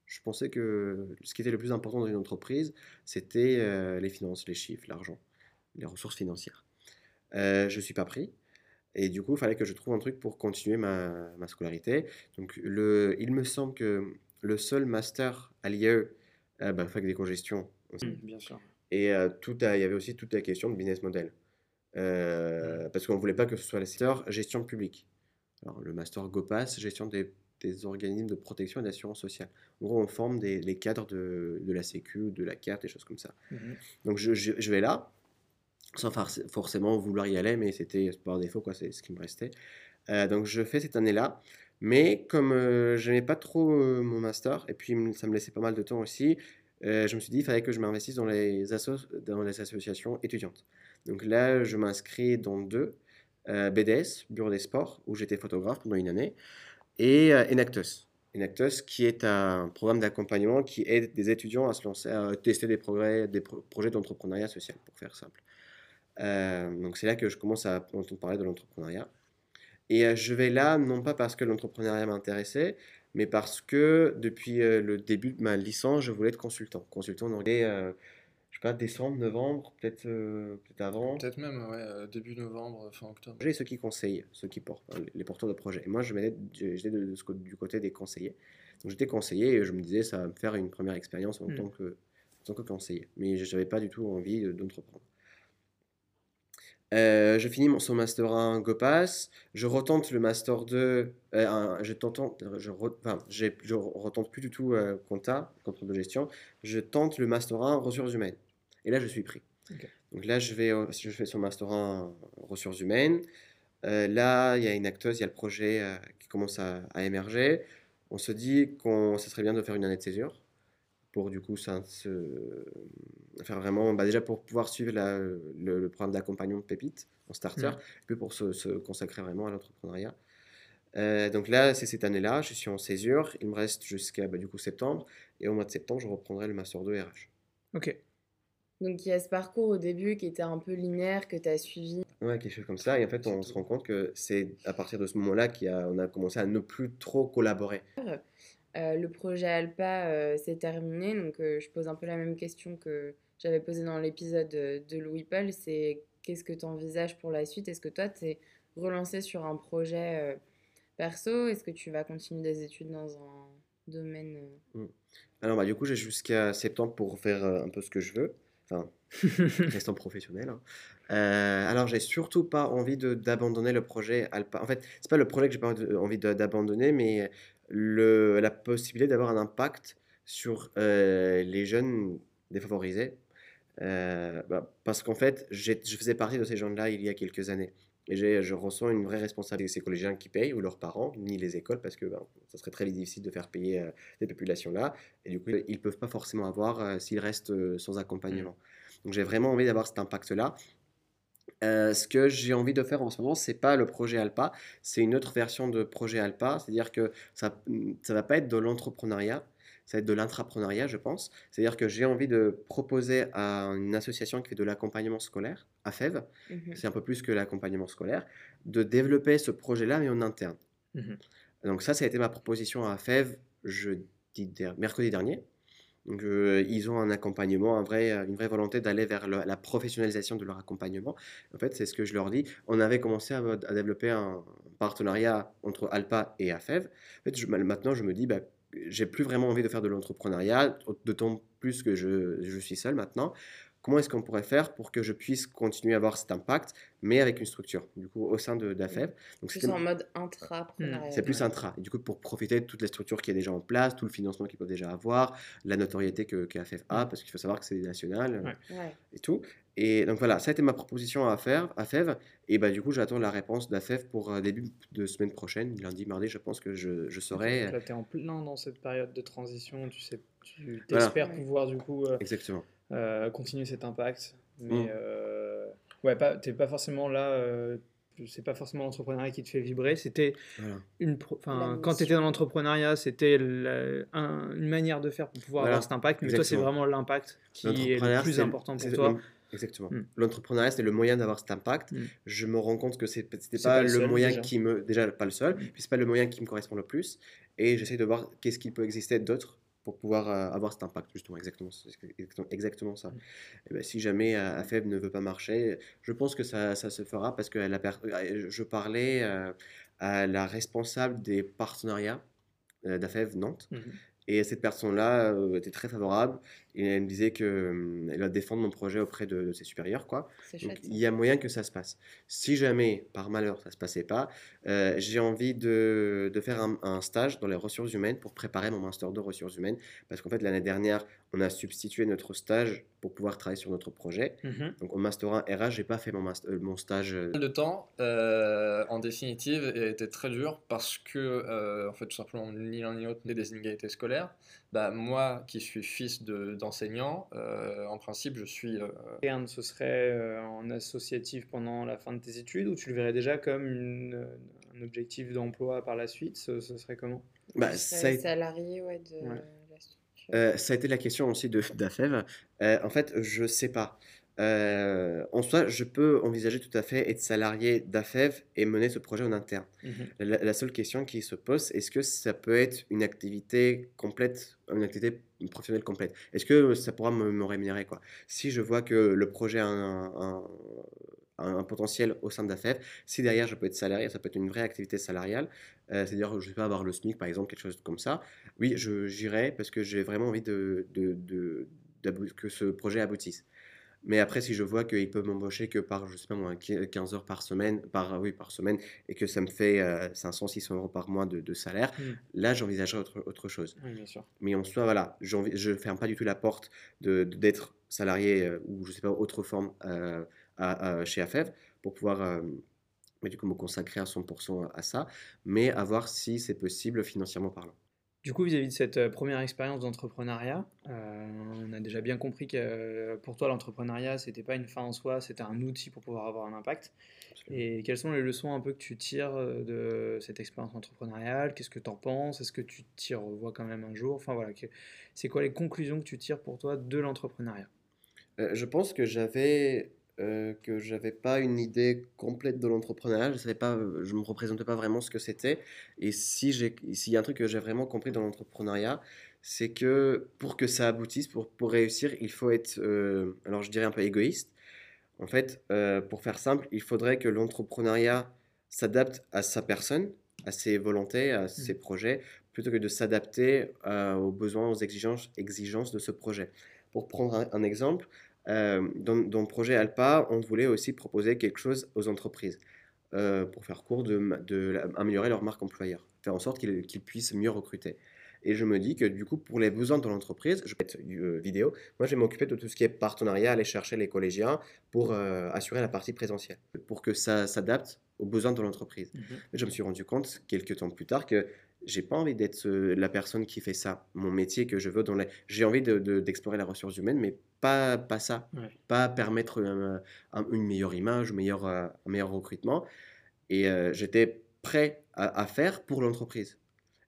Je pensais que ce qui était le plus important dans une entreprise, c'était les finances, les chiffres, l'argent, les ressources financières. je ne suis pas pris. Et du coup, il fallait que je trouve un truc pour continuer ma, ma scolarité. Donc, le, il me semble que le seul master à l'IE, bah, fac d'éco-gestion. Mmh, bien sûr. Et tout il y avait aussi toute la question de business model. Mmh. Parce qu'on ne voulait pas que ce soit le secteur gestion publique. Alors, le master GOPAS, gestion des, des organismes de protection et d'assurance sociale. En gros, on forme des, les cadres de, de, la Sécu, de la carte, des choses comme ça. Mmh Donc, je, je, vais là, sans forcément vouloir y aller, mais c'était par défaut, quoi, c'est ce qui me restait. Euh, donc, je fais cette année-là. Mais comme euh, je n'aimais pas trop euh, mon master, et puis ça me laissait pas mal de temps aussi, je me suis dit qu'il fallait que je m'investisse dans les, dans les associations étudiantes. Donc là, je m'inscris dans deux. Euh, BDS, Bureau des Sports, où j'étais photographe pendant une année, et euh, Enactus. Enactus, qui est un programme d'accompagnement qui aide des étudiants à se lancer, à tester des, progrès, des projets d'entrepreneuriat social, pour faire simple. Euh, donc c'est là que je commence à entendre parler de l'entrepreneuriat. Et je vais là, non pas parce que l'entrepreneuriat m'intéressait, mais parce que depuis le début de ma licence, je voulais être consultant. Consultant en anglais, je sais pas, décembre, novembre, peut-être euh, peut avant. Peut-être même, ouais, euh, début novembre, fin octobre. J'ai ceux qui conseillent, ceux qui portent, les porteurs de projets. Et moi, je j'étais du côté des conseillers. Donc j'étais conseiller et je me disais, ça va me faire une première expérience en, hmm. tant, que, en tant que conseiller. Mais je n'avais pas du tout envie d'entreprendre. Euh, je finis mon, son Master 1 GoPass, je retente le Master 2, je, tente, je, enfin, je retente plus du tout compta, contrôle de gestion, je tente le Master 1 ressources humaines. Et là, je suis pris. Donc là, je, vais, je fais son Master 1 ressources humaines. Euh, là, il y a une acteuse, il y a le projet euh, qui commence à, émerger. On se dit que ce serait bien de faire une année de césure pour du coup ça, se, faire vraiment, bah, déjà pour pouvoir suivre le, programme d'accompagnement de Pépite en starter, mmh. puis pour se, consacrer vraiment à l'entrepreneuriat. Euh, donc là, c'est cette année-là, je suis en césure, il me reste jusqu'à bah, du coup septembre, et au mois de septembre, je reprendrai le Master 2 RH. Ok. Donc il y a ce parcours au début qui était un peu linéaire, que tu as suivi. Ouais, quelque chose comme ça. Et en fait, on se rend compte que c'est à partir de ce moment-là qu'on a, a commencé à ne plus trop collaborer. Euh, le projet Alpa euh, s'est terminé, donc euh, je pose un peu la même question que j'avais posée dans l'épisode de Louis Paul, c'est qu'est-ce que tu envisages pour la suite? Est-ce que toi, tu es relancé sur un projet perso? Est-ce que tu vas continuer des études dans un domaine mmh. Alors, bah, du coup, j'ai jusqu'à septembre pour faire un peu ce que je veux. Enfin, restant professionnel. Hein. Euh, alors, j'ai surtout pas envie d'abandonner le projet Alpa. En fait, c'est pas le projet que j'ai pas envie d'abandonner, mais le, la possibilité d'avoir un impact sur les jeunes défavorisés. Euh, bah, parce qu'en fait, je faisais partie de ces gens-là il y a quelques années. Et je ressens une vraie responsabilité. Ces collégiens qui payent, ou leurs parents, ni les écoles, parce que ben, ça serait très difficile de faire payer euh, ces populations-là. Et du coup, ils ne peuvent pas forcément avoir euh, s'ils restent euh, sans accompagnement. Mmh. Donc j'ai vraiment envie d'avoir cet impact-là. Ce que j'ai envie de faire en ce moment, c'est pas le projet Alpa, c'est une autre version de projet Alpa. C'est-à-dire que ça ne va pas être de l'entrepreneuriat, ça va être de l'intrapreneuriat, je pense. C'est-à-dire que j'ai envie de proposer à une association qui fait de l'accompagnement scolaire, à FEV, mmh c'est un peu plus que l'accompagnement scolaire, de développer ce projet-là, mais en interne. Mmh Donc ça, ça a été ma proposition à FEV jeudi, mercredi dernier. Donc, euh, ils ont un accompagnement, une vraie volonté d'aller vers la professionnalisation de leur accompagnement. En fait, c'est ce que je leur dis. On avait commencé à, développer un partenariat entre Alpa et AFEV. En fait, maintenant, je me dis, bah, j'ai plus vraiment envie de faire de l'entrepreneuriat, d'autant plus que je, je, suis seul maintenant comment est-ce qu'on pourrait faire pour que je puisse continuer à avoir cet impact, mais avec une structure, du coup, au sein de d'AFEV. Donc, c'est en mode intrapreneuriat. C'est plus intra. Et du coup, pour profiter de toutes les structures qui est déjà en place, tout le financement qu'ils peuvent déjà avoir, la notoriété que qu'AFEV a, parce qu'il faut savoir que c'est national et tout. Et donc voilà, ça a été ma proposition à faire, à FEV. Et bah, du coup, j'attends la réponse d'AFEV pour euh, début de semaine prochaine, lundi, mardi, je pense que je, je saurai. Là, tu es en plein dans cette période de transition, tu sais, tu espères pouvoir du coup. Euh, Exactement. Euh, continuer cet impact. Mais mm. euh, ouais, pas, t'es pas forcément là. Euh, c'est pas forcément l'entrepreneuriat qui te fait vibrer. C'était une, enfin, quand tu étais dans l'entrepreneuriat, c'était une manière de faire pour pouvoir avoir cet impact. Mais toi, c'est vraiment l'impact qui est le plus important pour toi. Exactement. Mm. L'entrepreneuriat, c'est le moyen d'avoir cet impact. Mm. Je me rends compte que c'était pas, pas le, moyen qui me. Déjà, pas le seul, puis c'est pas le moyen qui me correspond le plus. Et j'essaie de voir qu'est-ce qu'il peut exister d'autre pour pouvoir euh, avoir cet impact, justement, exactement, exactement ça. Mm. Et ben, si jamais euh, AFEB ne veut pas marcher, je pense que ça, ça se fera parce que la euh, je parlais à la responsable des partenariats d'AFEV Nantes. Mm-hmm. Et cette personne-là était très favorable. Et elle me disait qu'elle va défendre mon projet auprès de, ses supérieurs. Quoi. Donc, il y a moyen que ça se passe. Si jamais, par malheur, ça ne se passait pas, j'ai envie de, de faire un, un, stage dans les ressources humaines pour préparer mon master de ressources humaines. Parce qu'en fait, l'année dernière, on a substitué notre stage pour pouvoir travailler sur notre projet. Mhm. Donc au Master 1 RH, j'ai pas fait mon, master, euh, mon stage. Le euh, temps, euh, en définitive, a été très dur parce que, en fait, tout simplement, ni l'un ni l'autre n'est des inégalités scolaires. Bah, moi, qui suis fils d'enseignant, en principe, je suis. Et ce serait en associatif pendant la fin de tes études ou tu le verrais déjà comme une, un objectif d'emploi par la suite Ce, serait comment? Bah, ça salarié ouais, de... Euh, ça a été la question aussi de d'AFEV. Euh, en fait, je sais pas. Euh, en soi, je peux envisager tout à fait être salarié d'AFEV et mener ce projet en interne. Mhm. la, seule question qui se pose, est-ce que ça peut être une activité complète, une activité professionnelle complète? Est-ce que ça pourra me, rémunérer quoi? Si je vois que le projet a un, un potentiel au sein d'AFEV. Si derrière je peux être salarié, ça peut être une vraie activité salariale, euh, c'est-à-dire je vais avoir le SMIC par exemple, quelque chose comme ça, oui, j'irai parce que j'ai vraiment envie de, de, que ce projet aboutisse. Mais après, si je vois qu'ils peuvent m'embaucher que par, je sais pas moi, 15 heures par semaine, par, oui, par semaine, et que ça me fait 500, euh, 600 euros par mois de, salaire, mmh. là, j'envisagerai autre, autre chose. bien sûr. Mais en soi, voilà, je ne ferme pas du tout la porte d'être salarié euh, ou, je sais pas, autre forme chez AFEV pour pouvoir euh, du coup, me consacrer à 100% à ça, mais à voir si c'est possible financièrement parlant. Du coup, vis-à-vis de cette euh, première expérience d'entrepreneuriat, euh, on a déjà bien compris que pour toi, l'entrepreneuriat, c'était pas une fin en soi, c'était un outil pour pouvoir avoir un impact. Et quelles sont les leçons un peu que tu tires de cette expérience entrepreneuriale? Qu'est-ce que tu en penses? Est-ce que tu t'y revois quand même un jour? Enfin voilà, c'est quoi les conclusions que tu tires pour toi de l'entrepreneuriat? Je pense que j'avais euh, que j'avais pas une idée complète de l'entrepreneuriat, je savais pas, je me représentais pas vraiment ce que c'était. Et si j'ai, s'il y a un truc que j'ai vraiment compris dans l'entrepreneuriat, c'est que pour que ça aboutisse, pour, pour réussir, il faut être, euh, alors je dirais un peu égoïste. En fait, euh, pour faire simple, il faudrait que l'entrepreneuriat s'adapte à sa personne, à ses volontés, à ses mmh. projets, plutôt que de s'adapter aux besoins, aux exigences, exigences de ce projet. Pour prendre un, exemple, dans, dans, le projet Alpa, on voulait aussi proposer quelque chose aux entreprises. pour faire court, de, de, améliorer leur marque employeur, faire en sorte qu'ils puissent mieux recruter. Et je me dis que du coup, pour les besoins de l'entreprise, je vais être euh, vidéo, moi je vais m'occuper de tout ce qui est partenariat, aller chercher les collégiens pour euh, assurer la partie présentielle, pour que ça s'adapte aux besoins de l'entreprise. Mmh je me suis rendu compte quelques temps plus tard que j'ai pas envie d'être euh, la personne qui fait ça, mon métier que je veux. Dans les... J'ai envie d'explorer de, la ressource humaine, mais pas, pas ça. Pas permettre une meilleure image, meilleur, un meilleur recrutement. Et j'étais prêt à, à, faire pour l'entreprise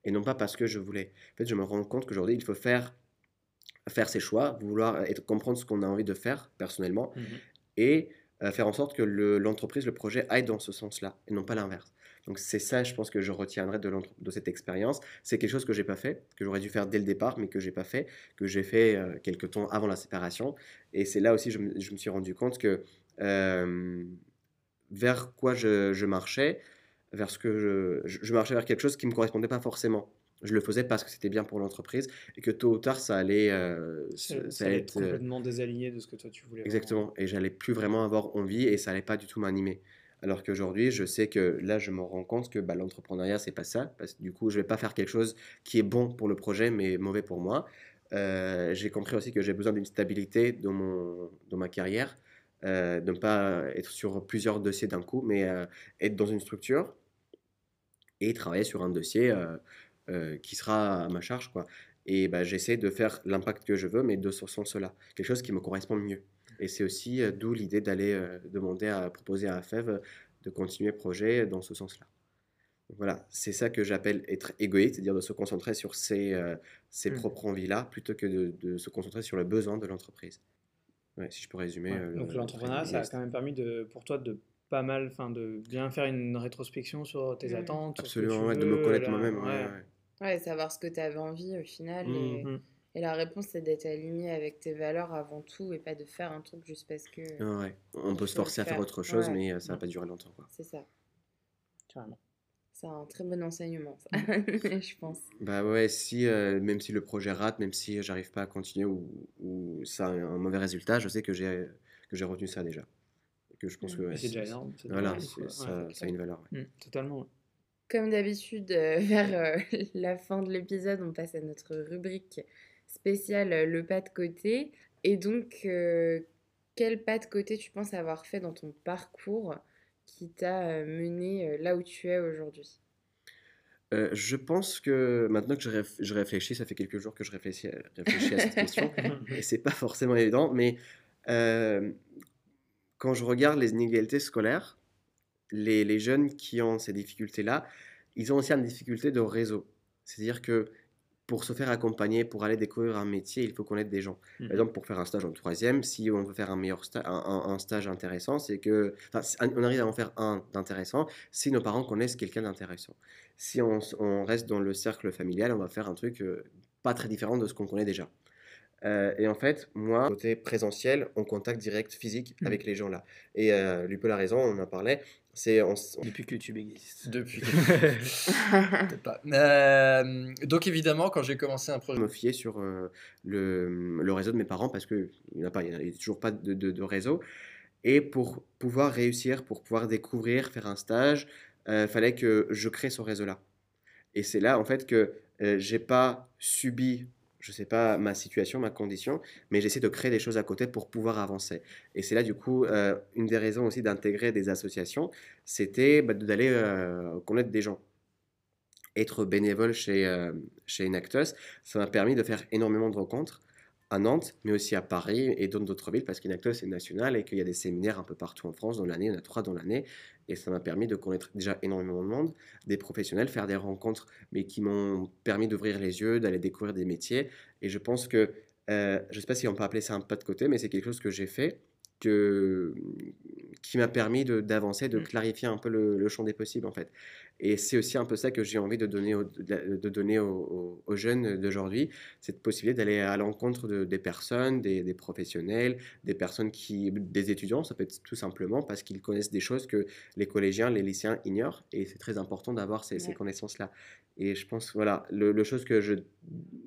et non pas parce que je voulais. En fait, je me rends compte qu'aujourd'hui, il faut faire, faire ses choix, vouloir être, comprendre ce qu'on a envie de faire personnellement mmh et euh, faire en sorte que l'entreprise, le, projet aille dans ce sens-là et non pas l'inverse. Donc c'est ça, je pense que je retiendrai de, de cette expérience. C'est quelque chose que j'ai pas fait, que j'aurais dû faire dès le départ, mais que j'ai pas fait, que j'ai fait euh, quelques temps avant la séparation. Et c'est là aussi je me, je me suis rendu compte que euh, vers quoi je, je marchais, vers ce que je, je, marchais vers quelque chose qui me correspondait pas forcément. Je le faisais parce que c'était bien pour l'entreprise et que tôt ou tard ça allait, euh, ça, allait être euh, complètement désaligné de ce que toi tu voulais. Exactement. Et j'allais plus vraiment avoir envie et ça allait pas du tout m'animer. Alors qu'aujourd'hui, je sais que là, je me rends compte que bah, l'entrepreneuriat, c'est pas ça. Du coup, je vais pas faire quelque chose qui est bon pour le projet, mais mauvais pour moi. Euh, j'ai compris aussi que j'ai besoin d'une stabilité dans, mon, dans ma carrière, de ne pas être sur plusieurs dossiers d'un coup, mais être dans une structure et travailler sur un dossier euh, euh, qui sera à ma charge. Et bah, j'essaie de faire l'impact que je veux, mais de ce sens-là, quelque chose qui me correspond mieux. Et c'est aussi d'où l'idée d'aller demander à proposer à FEV de continuer le projet dans ce sens-là. Voilà, c'est ça que j'appelle être égoïste, c'est-à-dire de se concentrer sur ses, ses mmh. propres envies-là plutôt que de, de, se concentrer sur le besoin de l'entreprise. Ouais, si je peux résumer. donc l'entrepreneuriat, ça a quand même permis de, pour toi de pas mal, enfin de bien faire une rétrospection sur tes mmh. attentes. Absolument, de me connaître moi-même. Ouais. ouais. savoir ce que tu avais envie au final. Mmh. Et, mmh. Et, la réponse, c'est d'être aligné avec tes valeurs avant tout et pas de faire un truc juste parce que. ouais, on peut se forcer à faire autre chose, mais euh, ça va pas durer longtemps. C'est ça. C'est un très bon enseignement, ça, je pense. Bah ouais, si, euh, même si le projet rate, même si j'arrive pas à continuer ou, ou ça a un mauvais résultat, je sais que j'ai retenu ça déjà que je pense que c'est déjà énorme. Voilà, ça, a une valeur. Mmh, totalement. Comme d'habitude, euh, vers euh, la fin de l'épisode, on passe à notre rubrique spéciale euh, le pas de côté. Et donc, quel pas de côté tu penses avoir fait dans ton parcours qui t'a mené là où tu es aujourd'hui? Je pense que maintenant que je, réfléchis, ça fait quelques jours que je réfléchis, réfléchis à cette question, et c'est pas forcément évident, mais quand je regarde les inégalités scolaires, les, les jeunes qui ont ces difficultés-là, ils ont aussi une difficulté de réseau. C'est-à-dire que pour se faire accompagner, pour aller découvrir un métier, il faut connaître des gens. Par mmh. exemple, pour faire un stage en troisième, si on veut faire un meilleur stage, un, stage intéressant, c'est que, on arrive à en faire un d'intéressant si nos parents connaissent quelqu'un d'intéressant. Si on, on, reste dans le cercle familial, on va faire un truc euh, pas très différent de ce qu'on connaît déjà. Euh, et en fait, moi, côté présentiel, en contact direct physique mmh. avec les gens là. Et euh, Lupo a raison, on en parlait. C'est depuis que YouTube existe. Depuis. pas. Euh, donc évidemment, quand j'ai commencé un projet, je me fiais sur euh, le, le, réseau de mes parents parce que il n'y a pas, il a toujours pas de, de, réseau. Et pour pouvoir réussir, pour pouvoir découvrir, faire un stage, il fallait que je crée ce réseau là. Et c'est là en fait que j'ai pas subi je sais pas ma situation, ma condition, mais j'essaie de créer des choses à côté pour pouvoir avancer. Et c'est là, du coup, euh, une des raisons aussi d'intégrer des associations, c'était bah, d'aller euh, connaître des gens. Être bénévole chez, euh, chez Inactus, ça m'a permis de faire énormément de rencontres à Nantes, mais aussi à Paris et dans d'autres villes, parce qu'Inactus est national et qu'il y a des séminaires un peu partout en France dans l'année, il y en a trois dans l'année, et ça m'a permis de connaître déjà énormément de monde, des professionnels, faire des rencontres, mais qui m'ont permis d'ouvrir les yeux, d'aller découvrir des métiers, et je pense que, euh, je ne sais pas si on peut appeler ça un pas de côté, mais c'est quelque chose que j'ai fait, que, qui m'a permis d'avancer, de, Mmh. clarifier un peu le, le champ des possibles en fait. Et c'est aussi un peu ça que j'ai envie de donner, au- de donner aux, jeunes d'aujourd'hui, cette possibilité d'aller à l'encontre de- des personnes, des, des professionnels, des personnes qui, des étudiants, ça peut être tout simplement parce qu'ils connaissent des choses que les collégiens, les lycéens ignorent, et c'est très important d'avoir ces, connaissances-là. Et je pense, voilà, le, le chose que je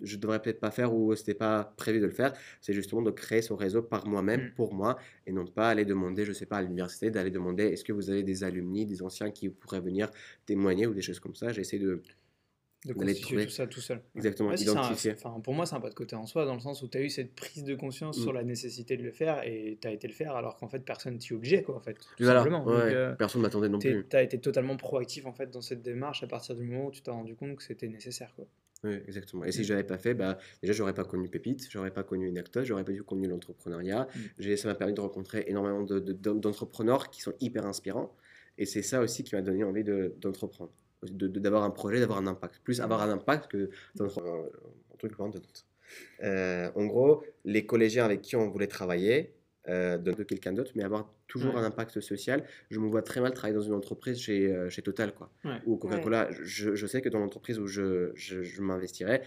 je devrais peut-être pas faire ou c'était pas prévu de le faire, c'est justement de créer ce réseau par moi-même, Mm. pour moi, et non pas aller demander, je sais pas, à l'université, d'aller demander est-ce que vous avez des alumni, des anciens qui pourraient venir témoigner ou des choses comme ça? J'essaie de De constituer tout ça tout seul. exactement Ouais, un- pour moi, c'est un pas de côté en soi, dans le sens où tu as eu cette prise de conscience Mm. sur la nécessité de le faire et tu as été le faire alors qu'en fait, personne t'y obligeait, quoi, en fait. Tout Voilà, simplement. ouais, Donc, euh, personne ne m'attendait non plus. tu as été totalement proactif en fait dans cette démarche à partir du moment où tu t'es rendu compte que c'était nécessaire. Quoi. Oui, exactement. Et si Mm. je l'avais pas fait, bah, déjà, j'aurais pas connu Pépite, j'aurais pas connu Inactos, j'aurais pas connu l'entrepreneuriat. Mm. J'ai- Ça m'a permis de rencontrer énormément de- de- d'hom- d'entrepreneurs qui sont hyper inspirants. Et c'est ça aussi qui m'a donné envie de- d'entreprendre, de, d'avoir un projet, d'avoir un impact. Plus avoir un impact que d'entreprendre. Un truc vraiment de. Euh, en gros, les collégiens avec qui on voulait travailler, euh, de quelqu'un d'autre, mais avoir toujours Ouais. un impact social. Je me vois très mal travailler dans une entreprise chez, euh, chez Total, quoi Ouais. ou Coca-Cola, je, je sais que dans l'entreprise où je, je, je m'investirai,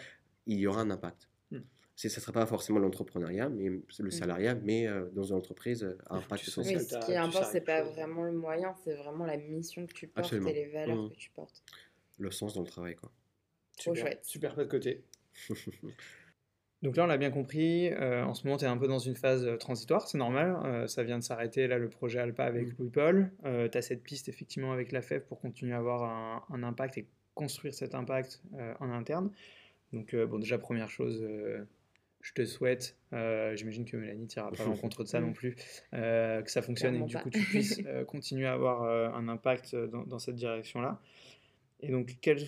il y aura un impact. Hmm. Ça ne sera pas forcément l'entrepreneuriat, mais le salariat, mais euh, dans une entreprise euh, que impact tu social. que ce qui importe, c'est quelque pas vraiment le moyen, c'est vraiment la mission que tu portes Absolument. et les valeurs Mhm. que tu portes. Le sens dans le travail, quoi. Trop Super, chouette. super pas de côté. Donc là, on l'a bien compris. euh, en ce moment, tu es un peu dans une phase euh, transitoire, c'est normal. euh, ça vient de s'arrêter, là, le projet Alpa avec Mm. Louis-Paul. tu as cette piste, effectivement, avec la FEF pour continuer à avoir un, un impact et construire cet impact euh, en interne. Donc, euh, bon, déjà, première chose, euh, je te souhaite, euh, j'imagine que Mélanie t'ira pas à l'encontre de ça non plus, euh, que ça fonctionne et que du pas. coup, tu puisses euh, continuer à avoir euh, un impact dans, dans cette direction-là. Et donc, quels,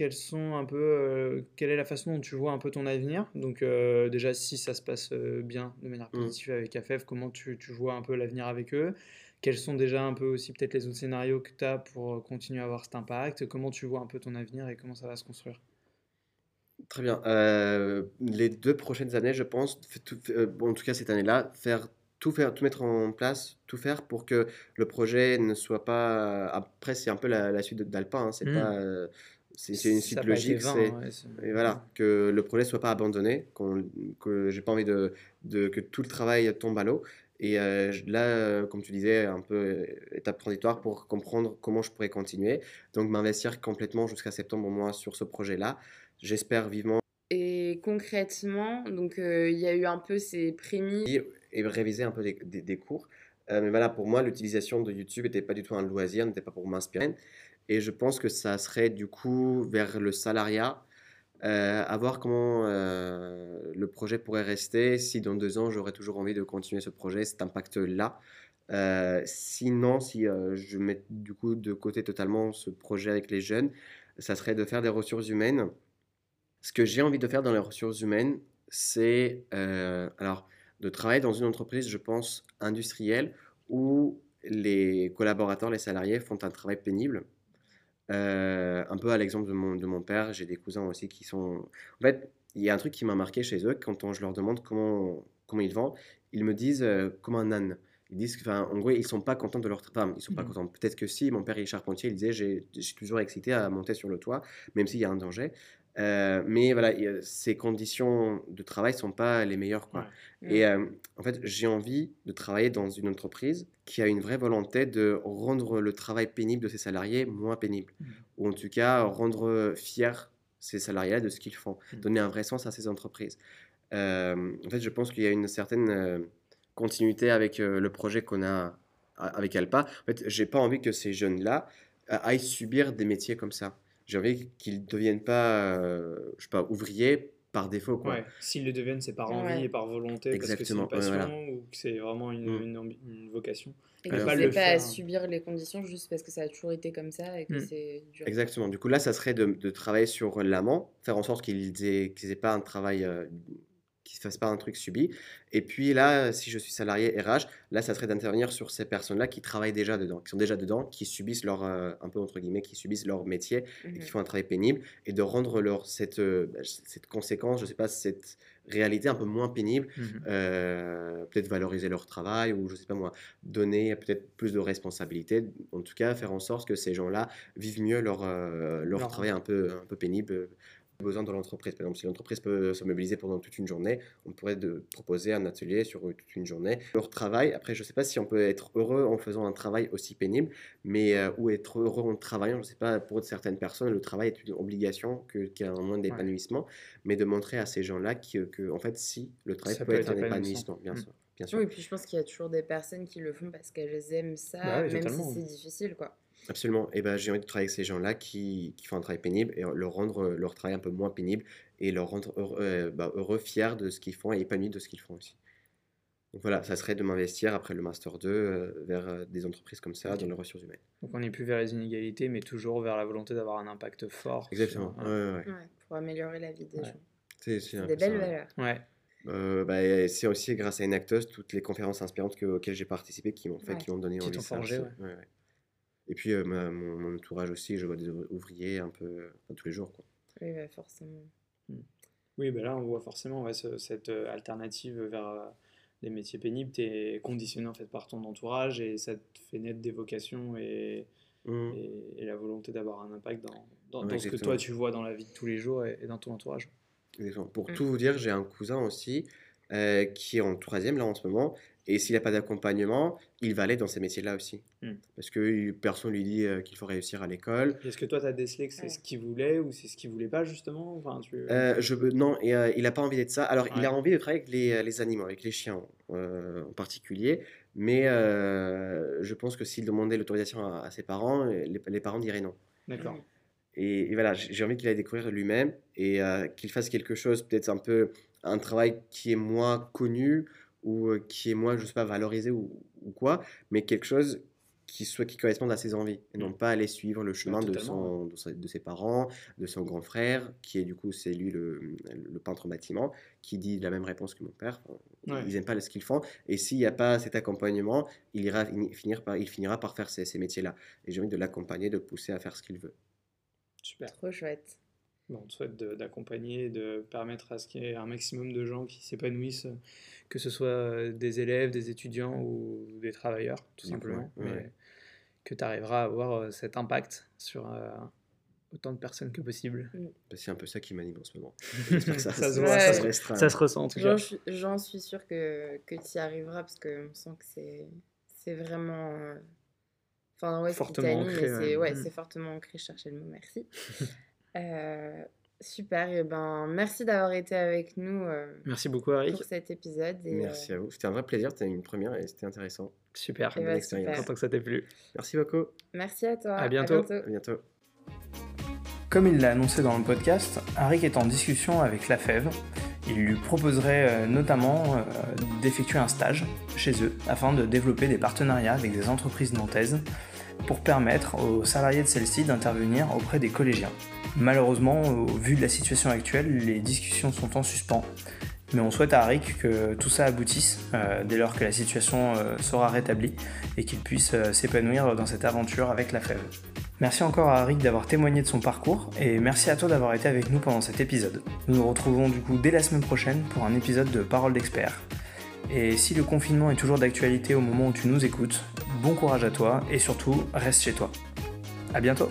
quels sont un peu, euh, quelle est la façon dont tu vois un peu ton avenir Donc, euh, déjà, si ça se passe euh, bien de manière Mm. positive avec AFEF, comment tu, tu vois un peu l'avenir avec eux Quels sont déjà un peu aussi peut-être les autres scénarios que tu as pour continuer à avoir cet impact Comment tu vois un peu ton avenir et comment ça va se construire Très bien. Euh, les deux prochaines années, je pense, tout- bon, en tout cas cette année-là, faire tout faire, tout mettre en place, tout faire pour que le projet ne soit pas. Après, c'est un peu la, la suite d'Alpin. hein, c'est Mm. pas. euh, c'est c'est une suite logique. vain, c'est- ouais, c'est- Et voilà, que le projet soit pas abandonné, qu'on, que j'ai pas envie de, de- que tout le travail tombe à l'eau. Et euh, là, comme tu disais, un peu euh, étape transitoire pour comprendre comment je pourrais continuer. Donc m'investir complètement jusqu'à septembre au moins sur ce projet-là. J'espère vivement Et concrètement, donc euh, il y a eu un peu ces prémices. et, et réviser un peu des, des- des cours. Euh, mais voilà, pour moi, l'utilisation de YouTube n'était pas du tout un loisir, n'était pas pour m'inspirer. Et je pense que ça serait du coup vers le salariat, euh, à voir comment euh, le projet pourrait rester, si dans deux ans j'aurais toujours envie de continuer ce projet, cet impact-là. Euh, sinon, si euh, je mets du coup de côté totalement ce projet avec les jeunes, ça serait de faire des ressources humaines. Ce que j'ai envie de faire dans les ressources humaines, c'est alors de travailler dans une entreprise, je pense, industrielle où les collaborateurs, les salariés font un travail pénible. Euh, un peu à l'exemple de mon, de mon père, j'ai des cousins aussi qui sont... En fait, il y a un truc qui m'a marqué chez eux, quand on- je leur demande comment, comment ils vendent, ils me disent euh, comme un âne. Ils disent enfin, en gros, ils sont pas contents de leur travail. Ils sont pas Mhm. contents. Peut-être que si, mon père est charpentier, il disait, j'ai j'ai toujours excité à monter sur le toit, même s'il y a un danger. Euh, mais voilà, ces conditions de travail sont pas les meilleures, quoi. Ouais. Et euh, en fait, j'ai envie de travailler dans une entreprise qui a une vraie volonté de rendre le travail pénible de ses salariés moins pénible. Mhm. Ou en tout cas, rendre fiers ces salariés de ce qu'ils font. Mhm. Donner un vrai sens à ces entreprises. Euh, en fait, je pense qu'il y a une certaine continuité avec le projet qu'on a avec Alpa. En fait, j'ai pas envie que ces jeunes-là aillent subir des métiers comme ça. J'ai envie qu'ils ne deviennent pas, euh, je sais pas, ouvriers par défaut, quoi. Ouais, s'ils le deviennent, c'est par envie Ouais. et par volonté, Exactement, parce que c'est une ouais, passion voilà. ou que c'est vraiment une, Mm. une, ambi- une vocation. Et que pas c'est le pas à subir les conditions juste parce que ça a toujours été comme ça et que Mm. c'est dur. Exactement. Du coup, là, ça serait de, de travailler sur l'amont, faire en sorte qu'ils aient, qu'ils aient pas un travail, euh, qui ne fasse pas un truc subi. Et puis là, si je suis salarié RH, là, ça serait d'intervenir sur ces personnes-là qui travaillent déjà dedans, qui sont déjà dedans, qui subissent leur, euh, un peu entre guillemets, qui subissent leur métier et qui mmh font un travail pénible, et de rendre leur, cette, euh, bah, cette conséquence, je sais pas, cette réalité un peu moins pénible, mmh euh, peut-être valoriser leur travail ou je sais pas moi, donner peut-être plus de responsabilités, en tout cas faire en sorte que ces gens-là vivent mieux leur, leur, travail un peu, un peu pénible besoin de l'entreprise. Par exemple, si l'entreprise peut se mobiliser pendant toute une journée, on pourrait de proposer un atelier sur toute une journée. Leur travail, après, je ne sais pas si on peut être heureux en faisant un travail aussi pénible, mais euh, ou être heureux en travaillant, je ne sais pas, pour certaines personnes, le travail est une obligation qu'il y a un moins d'épanouissement, mais de montrer à ces gens-là que, en fait, si, le travail peut, être, un épanouissement, bien mm. sûr. Bien sûr. Oui, et puis je pense qu'il y a toujours des personnes qui le font parce qu'elles aiment ça, bah même si c'est difficile, quoi. Absolument. Et ben, j'ai envie de travailler avec ces gens-là qui, qui, font un travail pénible et leur rendre leur travail un peu moins pénible et leur rendre heureux, euh, bah, heureux fiers de ce qu'ils font et épanouis de ce qu'ils font aussi. Donc voilà, ça serait de m'investir après le Master 2 euh, vers euh, des entreprises comme ça, dans les ressources humaines. Donc on n'est plus vers les inégalités, mais toujours vers la volonté d'avoir un impact fort. Exactement. ouais, pour améliorer la vie des gens. C'est des belles valeurs. Ouais. Bah, c'est aussi grâce à Enactus, toutes les conférences inspirantes que, auxquelles j'ai participé qui m'ont fait, qui m'ont donné envie de forgé, et puis euh, mon, entourage aussi, je vois des ouvriers un peu tous les jours. Quoi. Oui, bah, forcément. Hmm. Oui, bah là on voit forcément cette euh, alternative vers les métiers pénibles. Tu es conditionné en fait par ton entourage et ça te fait naître des vocations et, mmh. et, la volonté d'avoir un impact dans, dans, ce que toi tu vois dans la vie de tous les jours et, dans ton entourage. Pour mmh. tout vous dire, j'ai un cousin aussi euh, qui est en troisième là en ce moment et s'il n'a pas d'accompagnement, il va aller dans ces métiers-là aussi. Hmm. Parce que personne ne lui dit euh, qu'il faut réussir à l'école. Est-ce que toi, tu as décelé que c'est ce qu'il voulait ou c'est ce qu'il voulait pas, justement? Enfin, tu... Euh, je, Non, et, euh, il n'a pas envie d'être ça. Alors, il a envie de travailler avec les, les animaux, avec les chiens en particulier. Mais je pense que s'il demandait l'autorisation à, ses parents, les, les, parents diraient non. D'accord. Et, et, voilà, j'ai envie qu'il aille découvrir lui-même et qu'il fasse quelque chose, peut-être un peu un travail qui est moins connu ou qui est moins, je sais pas, valorisé ou, ou, quoi, mais quelque chose qui soit qui corresponde à ses envies et non mmh. pas aller suivre le chemin de, son, de, ses parents, de son grand frère, qui est du coup, c'est lui le, le, peintre bâtiment, qui dit la même réponse que mon père. Ils n'aiment pas ce qu'ils font. Et s'il n'y a pas cet accompagnement, il, ira finir par, il finira par faire ces, ces métiers-là. Et j'ai envie de l'accompagner, de pousser à faire ce qu'il veut. Super. Trop chouette on souhaite d'accompagner, de, permettre à ce qu'il y ait un maximum de gens qui s'épanouissent, que ce soit des élèves, des étudiants ou des travailleurs, tout simplement. que tu arriveras à avoir euh, cet impact sur euh, autant de personnes que possible. Mm. Bah, c'est un peu ça qui m'anime en ce moment. ça, ça, se voit, ça, se, ça, se, ressent en tout cas. J'en suis sûre que, que tu y arriveras parce qu'on sent que c'est vraiment. Euh, enfin, ouais, fortement ancré. Ouais, mm. c'est fortement ancré, je cherchais le mot, merci. Euh, super, et ben merci d'avoir été avec nous. Euh, merci beaucoup, Harry. Pour cet épisode. merci euh, à vous. C'était un vrai plaisir. C'était une première et c'était intéressant. Super, bonne expérience. Content que ça t'ait plu. Merci beaucoup. Merci à toi. À bientôt. À bientôt. Comme il l'a annoncé dans le podcast, Arik est en discussion avec la FEV. Il lui proposerait notamment d'effectuer un stage chez eux afin de développer des partenariats avec des entreprises nantaises pour permettre aux salariés de celle-ci d'intervenir auprès des collégiens. Malheureusement, au vu de la situation actuelle, les discussions sont en suspens, mais on souhaite à Arik que tout ça aboutisse euh, dès lors que la situation euh, sera rétablie et qu'il puisse euh, s'épanouir dans cette aventure avec la fève. Merci encore à Arik d'avoir témoigné de son parcours et merci à toi d'avoir été avec nous pendant cet épisode. Nous nous retrouvons du coup dès la semaine prochaine pour un épisode de Parole d'expert. Et si le confinement est toujours d'actualité au moment où tu nous écoutes, bon courage à toi et surtout reste chez toi. A bientôt